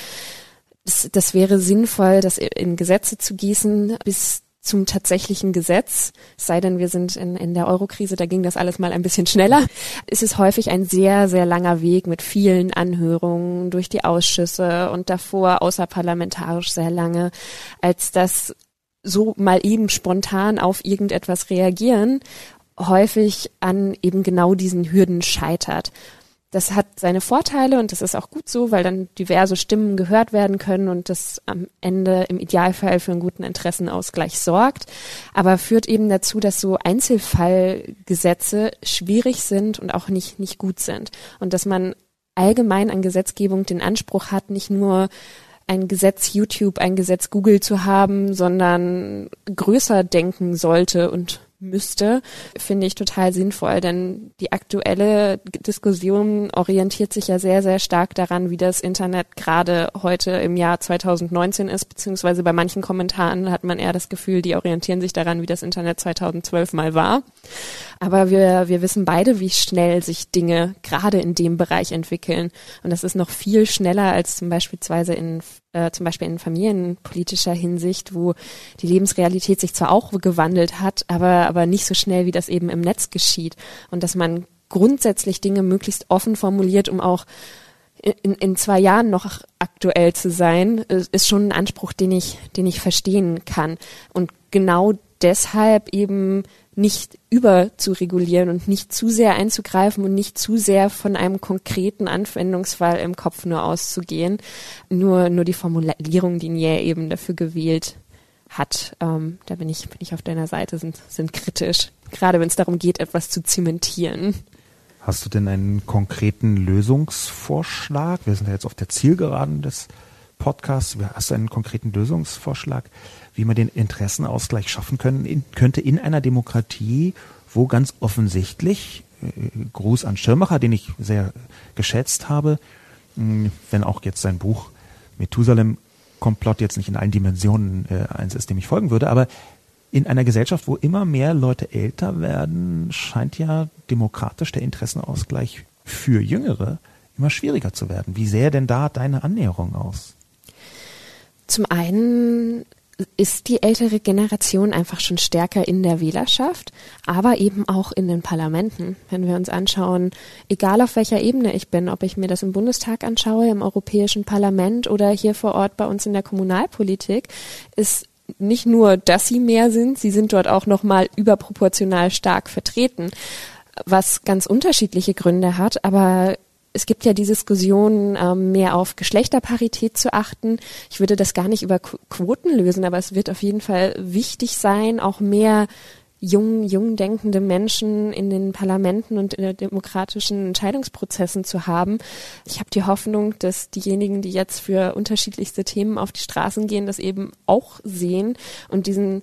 das, das wäre sinnvoll, das in Gesetze zu gießen, bis zum tatsächlichen Gesetz, es sei denn, wir sind in, in der Eurokrise, da ging das alles mal ein bisschen schneller, ist es häufig ein sehr, sehr langer Weg mit vielen Anhörungen durch die Ausschüsse und davor außerparlamentarisch sehr lange, als das so mal eben spontan auf irgendetwas reagieren häufig an eben genau diesen Hürden scheitert. Das hat seine Vorteile und das ist auch gut so, weil dann diverse Stimmen gehört werden können und das am Ende im Idealfall für einen guten Interessenausgleich sorgt. Aber führt eben dazu, dass so Einzelfallgesetze schwierig sind und auch nicht, nicht gut sind. Und dass man allgemein an Gesetzgebung den Anspruch hat, nicht nur ein Gesetz YouTube, ein Gesetz Google zu haben, sondern größer denken sollte und müsste, finde ich total sinnvoll, denn die aktuelle Diskussion orientiert sich ja sehr, sehr stark daran, wie das Internet gerade heute im Jahr 2019 ist, beziehungsweise bei manchen Kommentaren hat man eher das Gefühl, die orientieren sich daran, wie das Internet 2012 mal war. Aber wir, wir wissen beide, wie schnell sich Dinge gerade in dem Bereich entwickeln. Und das ist noch viel schneller als zum beispielsweise in, äh, zum Beispiel in familienpolitischer Hinsicht, wo die Lebensrealität sich zwar auch gewandelt hat, aber, aber nicht so schnell, wie das eben im Netz geschieht. Und dass man grundsätzlich Dinge möglichst offen formuliert, um auch in, in zwei Jahren noch aktuell zu sein, ist schon ein Anspruch, den ich, den ich verstehen kann. Und genau deshalb eben nicht über zu regulieren und nicht zu sehr einzugreifen und nicht zu sehr von einem konkreten Anwendungsfall im Kopf nur auszugehen. Nur, nur die Formulierung, die Nier eben dafür gewählt hat, ähm, da bin ich, bin ich auf deiner Seite, sind, sind kritisch. Gerade wenn es darum geht, etwas zu zementieren. Hast du denn einen konkreten Lösungsvorschlag? Wir sind ja jetzt auf der Zielgeraden des Podcasts. Hast du einen konkreten Lösungsvorschlag? Wie man den Interessenausgleich schaffen können, in, könnte in einer Demokratie, wo ganz offensichtlich, äh, Gruß an Schirmacher, den ich sehr geschätzt habe, mh, wenn auch jetzt sein Buch Methusalem Komplott jetzt nicht in allen Dimensionen äh, eins ist, dem ich folgen würde, aber in einer Gesellschaft, wo immer mehr Leute älter werden, scheint ja demokratisch der Interessenausgleich für Jüngere immer schwieriger zu werden. Wie sähe denn da deine Annäherung aus? Zum einen ist die ältere Generation einfach schon stärker in der Wählerschaft, aber eben auch in den Parlamenten. Wenn wir uns anschauen, egal auf welcher Ebene ich bin, ob ich mir das im Bundestag anschaue, im Europäischen Parlament oder hier vor Ort bei uns in der Kommunalpolitik, ist nicht nur, dass sie mehr sind, sie sind dort auch nochmal überproportional stark vertreten was ganz unterschiedliche Gründe hat, aber es gibt ja die Diskussion, ähm, mehr auf Geschlechterparität zu achten. Ich würde das gar nicht über Quoten lösen, aber es wird auf jeden Fall wichtig sein, auch mehr jung, jung denkende Menschen in den Parlamenten und in den demokratischen Entscheidungsprozessen zu haben. Ich habe die Hoffnung, dass diejenigen, die jetzt für unterschiedlichste Themen auf die Straßen gehen, das eben auch sehen und diesen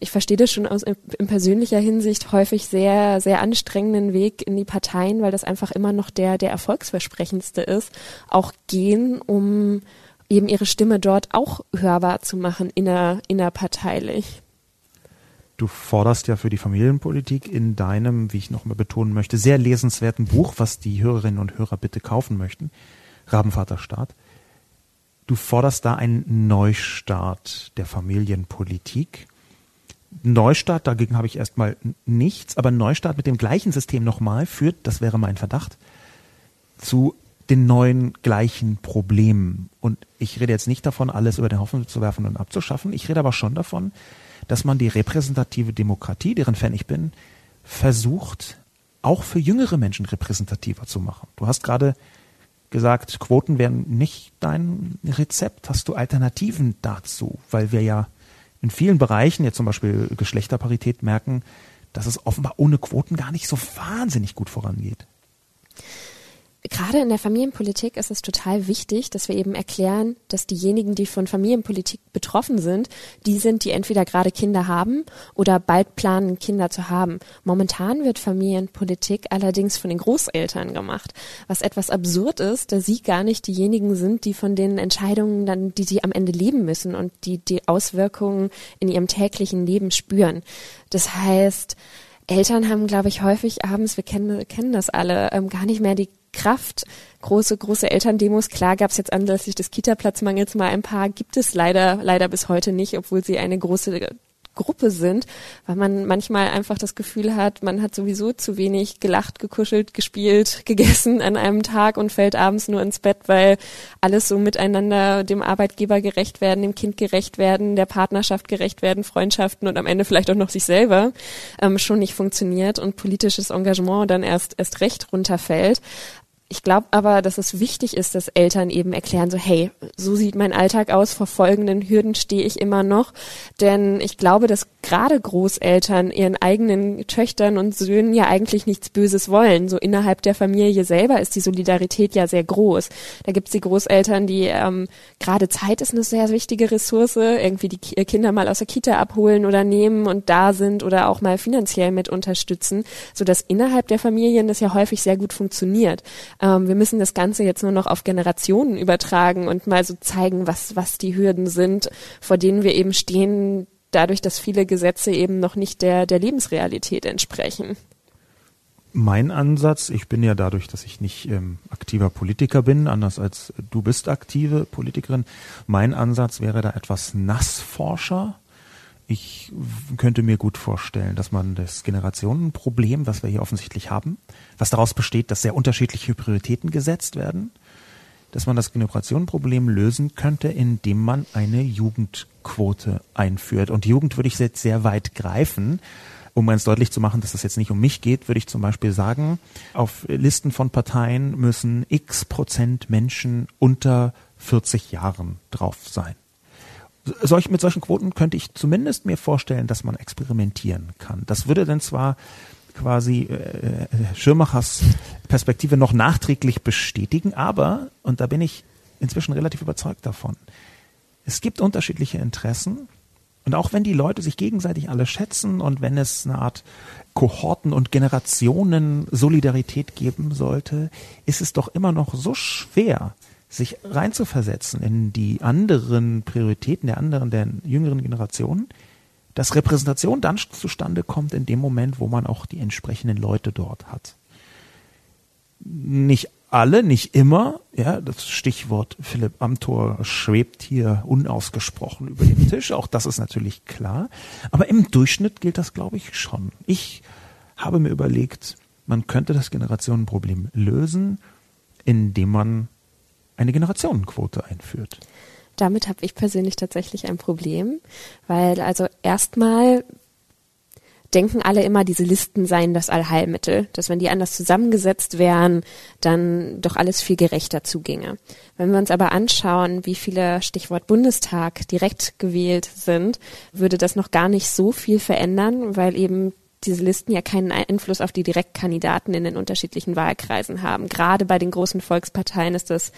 ich verstehe das schon aus in persönlicher Hinsicht häufig sehr, sehr anstrengenden Weg in die Parteien, weil das einfach immer noch der, der erfolgsversprechendste ist, auch gehen, um eben ihre Stimme dort auch hörbar zu machen, inner, innerparteilich. Du forderst ja für die Familienpolitik in deinem, wie ich nochmal betonen möchte, sehr lesenswerten Buch, was die Hörerinnen und Hörer bitte kaufen möchten, Rabenvaterstaat. Du forderst da einen Neustart der Familienpolitik Neustart, dagegen habe ich erstmal nichts, aber Neustart mit dem gleichen System nochmal führt, das wäre mein Verdacht, zu den neuen gleichen Problemen. Und ich rede jetzt nicht davon, alles über den Haufen zu werfen und abzuschaffen. Ich rede aber schon davon, dass man die repräsentative Demokratie, deren Fan ich bin, versucht, auch für jüngere Menschen repräsentativer zu machen. Du hast gerade gesagt, Quoten wären nicht dein Rezept. Hast du Alternativen dazu? Weil wir ja in vielen Bereichen, jetzt zum Beispiel Geschlechterparität, merken, dass es offenbar ohne Quoten gar nicht so wahnsinnig gut vorangeht gerade in der Familienpolitik ist es total wichtig, dass wir eben erklären, dass diejenigen, die von Familienpolitik betroffen sind, die sind, die entweder gerade Kinder haben oder bald planen, Kinder zu haben. Momentan wird Familienpolitik allerdings von den Großeltern gemacht, was etwas absurd ist, da sie gar nicht diejenigen sind, die von den Entscheidungen dann, die sie am Ende leben müssen und die die Auswirkungen in ihrem täglichen Leben spüren. Das heißt, Eltern haben, glaube ich, häufig abends, wir kennen, kennen das alle, ähm, gar nicht mehr die Kraft. Große, große Elterndemos, klar gab es jetzt anlässlich des Kita-Platzmangels mal ein paar, gibt es leider, leider bis heute nicht, obwohl sie eine große Gruppe sind, weil man manchmal einfach das Gefühl hat, man hat sowieso zu wenig gelacht, gekuschelt, gespielt, gegessen an einem Tag und fällt abends nur ins Bett, weil alles so miteinander dem Arbeitgeber gerecht werden, dem Kind gerecht werden, der Partnerschaft gerecht werden, Freundschaften und am Ende vielleicht auch noch sich selber ähm, schon nicht funktioniert und politisches Engagement dann erst erst recht runterfällt. Ich glaube aber, dass es wichtig ist, dass Eltern eben erklären, so hey, so sieht mein Alltag aus, vor folgenden Hürden stehe ich immer noch. Denn ich glaube, dass gerade Großeltern ihren eigenen Töchtern und Söhnen ja eigentlich nichts Böses wollen. So innerhalb der Familie selber ist die Solidarität ja sehr groß. Da gibt es die Großeltern, die ähm, gerade Zeit ist eine sehr wichtige Ressource, irgendwie die Kinder mal aus der Kita abholen oder nehmen und da sind oder auch mal finanziell mit unterstützen, sodass innerhalb der Familien das ja häufig sehr gut funktioniert. Ähm, wir müssen das Ganze jetzt nur noch auf Generationen übertragen und mal so zeigen, was, was die Hürden sind, vor denen wir eben stehen, dadurch, dass viele Gesetze eben noch nicht der, der Lebensrealität entsprechen. Mein Ansatz, ich bin ja dadurch, dass ich nicht ähm, aktiver Politiker bin, anders als du bist aktive Politikerin, mein Ansatz wäre da etwas Nassforscher. Ich könnte mir gut vorstellen, dass man das Generationenproblem, was wir hier offensichtlich haben, was daraus besteht, dass sehr unterschiedliche Prioritäten gesetzt werden, dass man das Generationenproblem lösen könnte, indem man eine Jugendquote einführt. Und Jugend würde ich jetzt sehr weit greifen. Um ganz deutlich zu machen, dass es jetzt nicht um mich geht, würde ich zum Beispiel sagen, auf Listen von Parteien müssen x Prozent Menschen unter 40 Jahren drauf sein solch, mit solchen Quoten könnte ich zumindest mir vorstellen, dass man experimentieren kann. Das würde dann zwar quasi äh, äh, Schirmachers Perspektive noch nachträglich bestätigen, aber, und da bin ich inzwischen relativ überzeugt davon, es gibt unterschiedliche Interessen und auch wenn die Leute sich gegenseitig alle schätzen und wenn es eine Art Kohorten- und Generationen-Solidarität geben sollte, ist es doch immer noch so schwer, sich reinzuversetzen in die anderen Prioritäten der anderen, der jüngeren Generationen, dass Repräsentation dann zustande kommt in dem Moment, wo man auch die entsprechenden Leute dort hat. Nicht alle, nicht immer, ja, das Stichwort Philipp Amthor schwebt hier unausgesprochen über dem Tisch, auch das ist natürlich klar, aber im Durchschnitt gilt das, glaube ich, schon. Ich habe mir überlegt, man könnte das Generationenproblem lösen, indem man eine Generationenquote einführt. Damit habe ich persönlich tatsächlich ein Problem, weil also erstmal denken alle immer, diese Listen seien das Allheilmittel, dass wenn die anders zusammengesetzt wären, dann doch alles viel gerechter zuginge. Wenn wir uns aber anschauen, wie viele Stichwort Bundestag direkt gewählt sind, würde das noch gar nicht so viel verändern, weil eben diese Listen ja keinen Einfluss auf die Direktkandidaten in den unterschiedlichen Wahlkreisen haben. Gerade bei den großen Volksparteien ist es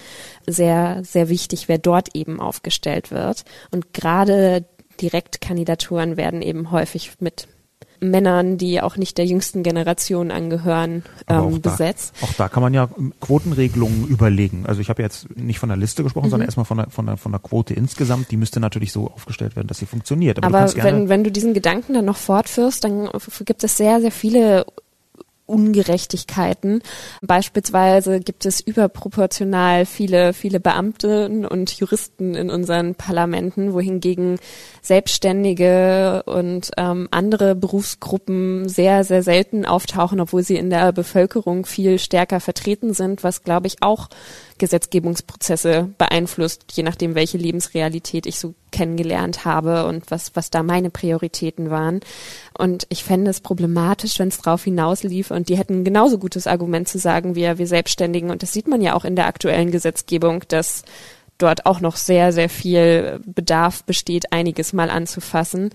sehr, sehr wichtig, wer dort eben aufgestellt wird. Und gerade Direktkandidaturen werden eben häufig mit Männern, die auch nicht der jüngsten Generation angehören, ähm, besetzt. Da, auch da kann man ja Quotenregelungen überlegen. Also ich habe jetzt nicht von der Liste gesprochen, mhm. sondern erstmal von der, von, der, von der Quote insgesamt. Die müsste natürlich so aufgestellt werden, dass sie funktioniert. Aber, Aber wenn, wenn du diesen Gedanken dann noch fortführst, dann gibt es sehr, sehr viele Ungerechtigkeiten. Beispielsweise gibt es überproportional viele, viele Beamte und Juristen in unseren Parlamenten, wohingegen Selbstständige und ähm, andere Berufsgruppen sehr, sehr selten auftauchen, obwohl sie in der Bevölkerung viel stärker vertreten sind, was, glaube ich, auch Gesetzgebungsprozesse beeinflusst, je nachdem, welche Lebensrealität ich so kennengelernt habe und was, was da meine Prioritäten waren. Und ich fände es problematisch, wenn es drauf hinauslief und die hätten genauso gutes Argument zu sagen, wir, wir Selbstständigen. Und das sieht man ja auch in der aktuellen Gesetzgebung, dass dort auch noch sehr, sehr viel Bedarf besteht, einiges mal anzufassen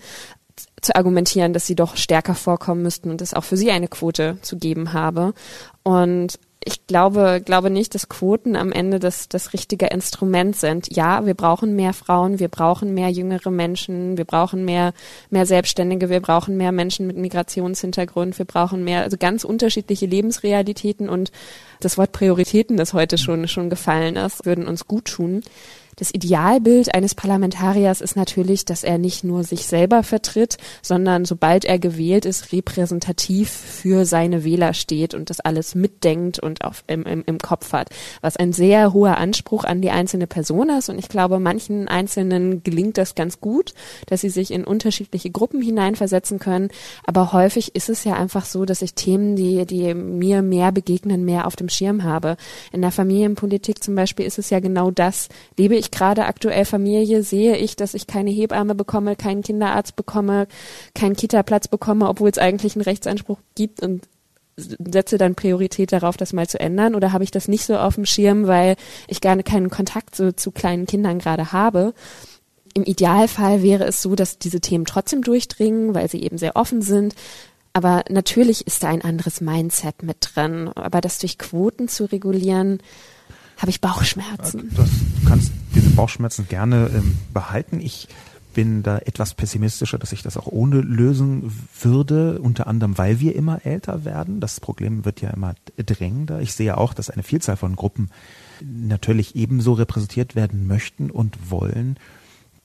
zu argumentieren, dass sie doch stärker vorkommen müssten und es auch für sie eine Quote zu geben habe. Und ich glaube, glaube nicht, dass Quoten am Ende das, das richtige Instrument sind. Ja, wir brauchen mehr Frauen, wir brauchen mehr jüngere Menschen, wir brauchen mehr, mehr Selbstständige, wir brauchen mehr Menschen mit Migrationshintergrund, wir brauchen mehr, also ganz unterschiedliche Lebensrealitäten und das Wort Prioritäten, das heute schon, schon gefallen ist, würden uns gut tun. Das Idealbild eines Parlamentariers ist natürlich, dass er nicht nur sich selber vertritt, sondern sobald er gewählt ist, repräsentativ für seine Wähler steht und das alles mitdenkt und auf, im, im, im Kopf hat. Was ein sehr hoher Anspruch an die einzelne Person ist. Und ich glaube, manchen Einzelnen gelingt das ganz gut, dass sie sich in unterschiedliche Gruppen hineinversetzen können. Aber häufig ist es ja einfach so, dass ich Themen, die, die mir mehr begegnen, mehr auf dem Schirm habe. In der Familienpolitik zum Beispiel ist es ja genau das. Lebe ich ich gerade aktuell Familie, sehe ich, dass ich keine Hebamme bekomme, keinen Kinderarzt bekomme, keinen Kita-Platz bekomme, obwohl es eigentlich einen Rechtsanspruch gibt und setze dann Priorität darauf, das mal zu ändern? Oder habe ich das nicht so auf dem Schirm, weil ich gar keinen Kontakt so zu kleinen Kindern gerade habe? Im Idealfall wäre es so, dass diese Themen trotzdem durchdringen, weil sie eben sehr offen sind. Aber natürlich ist da ein anderes Mindset mit drin. Aber das durch Quoten zu regulieren, habe ich Bauchschmerzen. Das, du kannst diese Bauchschmerzen gerne ähm, behalten. Ich bin da etwas pessimistischer, dass ich das auch ohne lösen würde, unter anderem, weil wir immer älter werden. Das Problem wird ja immer drängender. Ich sehe auch, dass eine Vielzahl von Gruppen natürlich ebenso repräsentiert werden möchten und wollen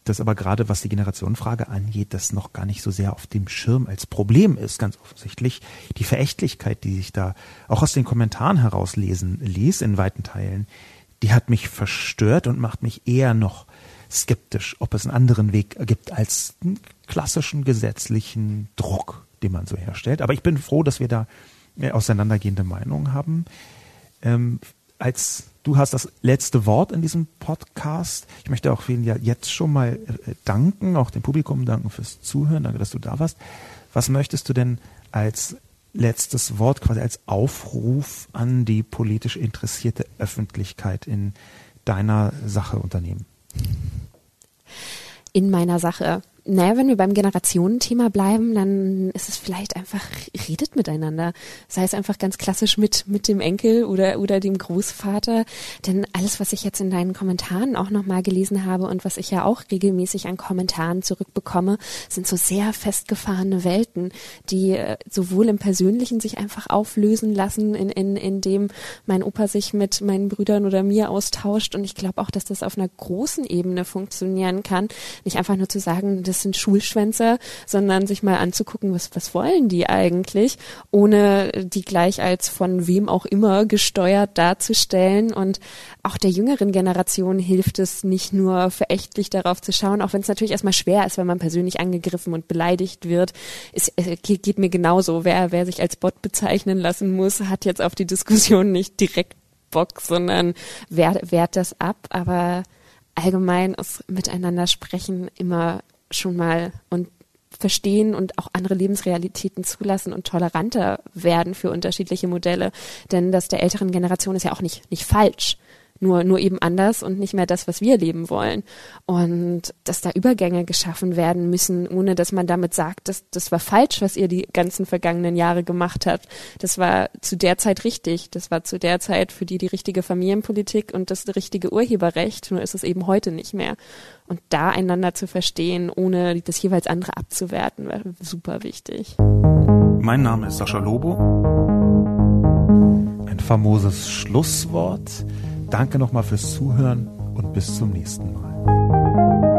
das aber gerade was die Generationenfrage angeht, das noch gar nicht so sehr auf dem Schirm als Problem ist, ganz offensichtlich. Die Verächtlichkeit, die sich da auch aus den Kommentaren herauslesen ließ in weiten Teilen, die hat mich verstört und macht mich eher noch skeptisch, ob es einen anderen Weg gibt als einen klassischen gesetzlichen Druck, den man so herstellt. Aber ich bin froh, dass wir da auseinandergehende Meinungen haben. Ähm, als du hast das letzte Wort in diesem Podcast. Ich möchte auch vielen ja jetzt schon mal äh, danken, auch dem Publikum danken fürs Zuhören. Danke, dass du da warst. Was möchtest du denn als letztes Wort, quasi als Aufruf an die politisch interessierte Öffentlichkeit in deiner Sache unternehmen? In meiner Sache naja, wenn wir beim Generationenthema bleiben, dann ist es vielleicht einfach, redet miteinander. Sei es einfach ganz klassisch mit, mit dem Enkel oder, oder dem Großvater. Denn alles, was ich jetzt in deinen Kommentaren auch nochmal gelesen habe und was ich ja auch regelmäßig an Kommentaren zurückbekomme, sind so sehr festgefahrene Welten, die äh, sowohl im Persönlichen sich einfach auflösen lassen, in, in, in dem mein Opa sich mit meinen Brüdern oder mir austauscht. Und ich glaube auch, dass das auf einer großen Ebene funktionieren kann. Nicht einfach nur zu sagen, das sind Schulschwänzer, sondern sich mal anzugucken, was, was wollen die eigentlich, ohne die gleich als von wem auch immer gesteuert darzustellen. Und auch der jüngeren Generation hilft es nicht nur verächtlich darauf zu schauen, auch wenn es natürlich erstmal schwer ist, wenn man persönlich angegriffen und beleidigt wird. Es, geht mir genauso. Wer, wer sich als Bot bezeichnen lassen muss, hat jetzt auf die Diskussion nicht direkt Bock, sondern wehrt, wehrt das ab. Aber allgemein ist Miteinander sprechen immer schon mal und verstehen und auch andere Lebensrealitäten zulassen und toleranter werden für unterschiedliche Modelle. Denn das der älteren Generation ist ja auch nicht, nicht falsch nur, nur eben anders und nicht mehr das, was wir leben wollen. Und dass da Übergänge geschaffen werden müssen, ohne dass man damit sagt, dass das war falsch, was ihr die ganzen vergangenen Jahre gemacht habt. Das war zu der Zeit richtig. Das war zu der Zeit für die die richtige Familienpolitik und das richtige Urheberrecht. Nur ist es eben heute nicht mehr. Und da einander zu verstehen, ohne das jeweils andere abzuwerten, wäre super wichtig. Mein Name ist Sascha Lobo. Ein famoses Schlusswort. Danke nochmal fürs Zuhören und bis zum nächsten Mal.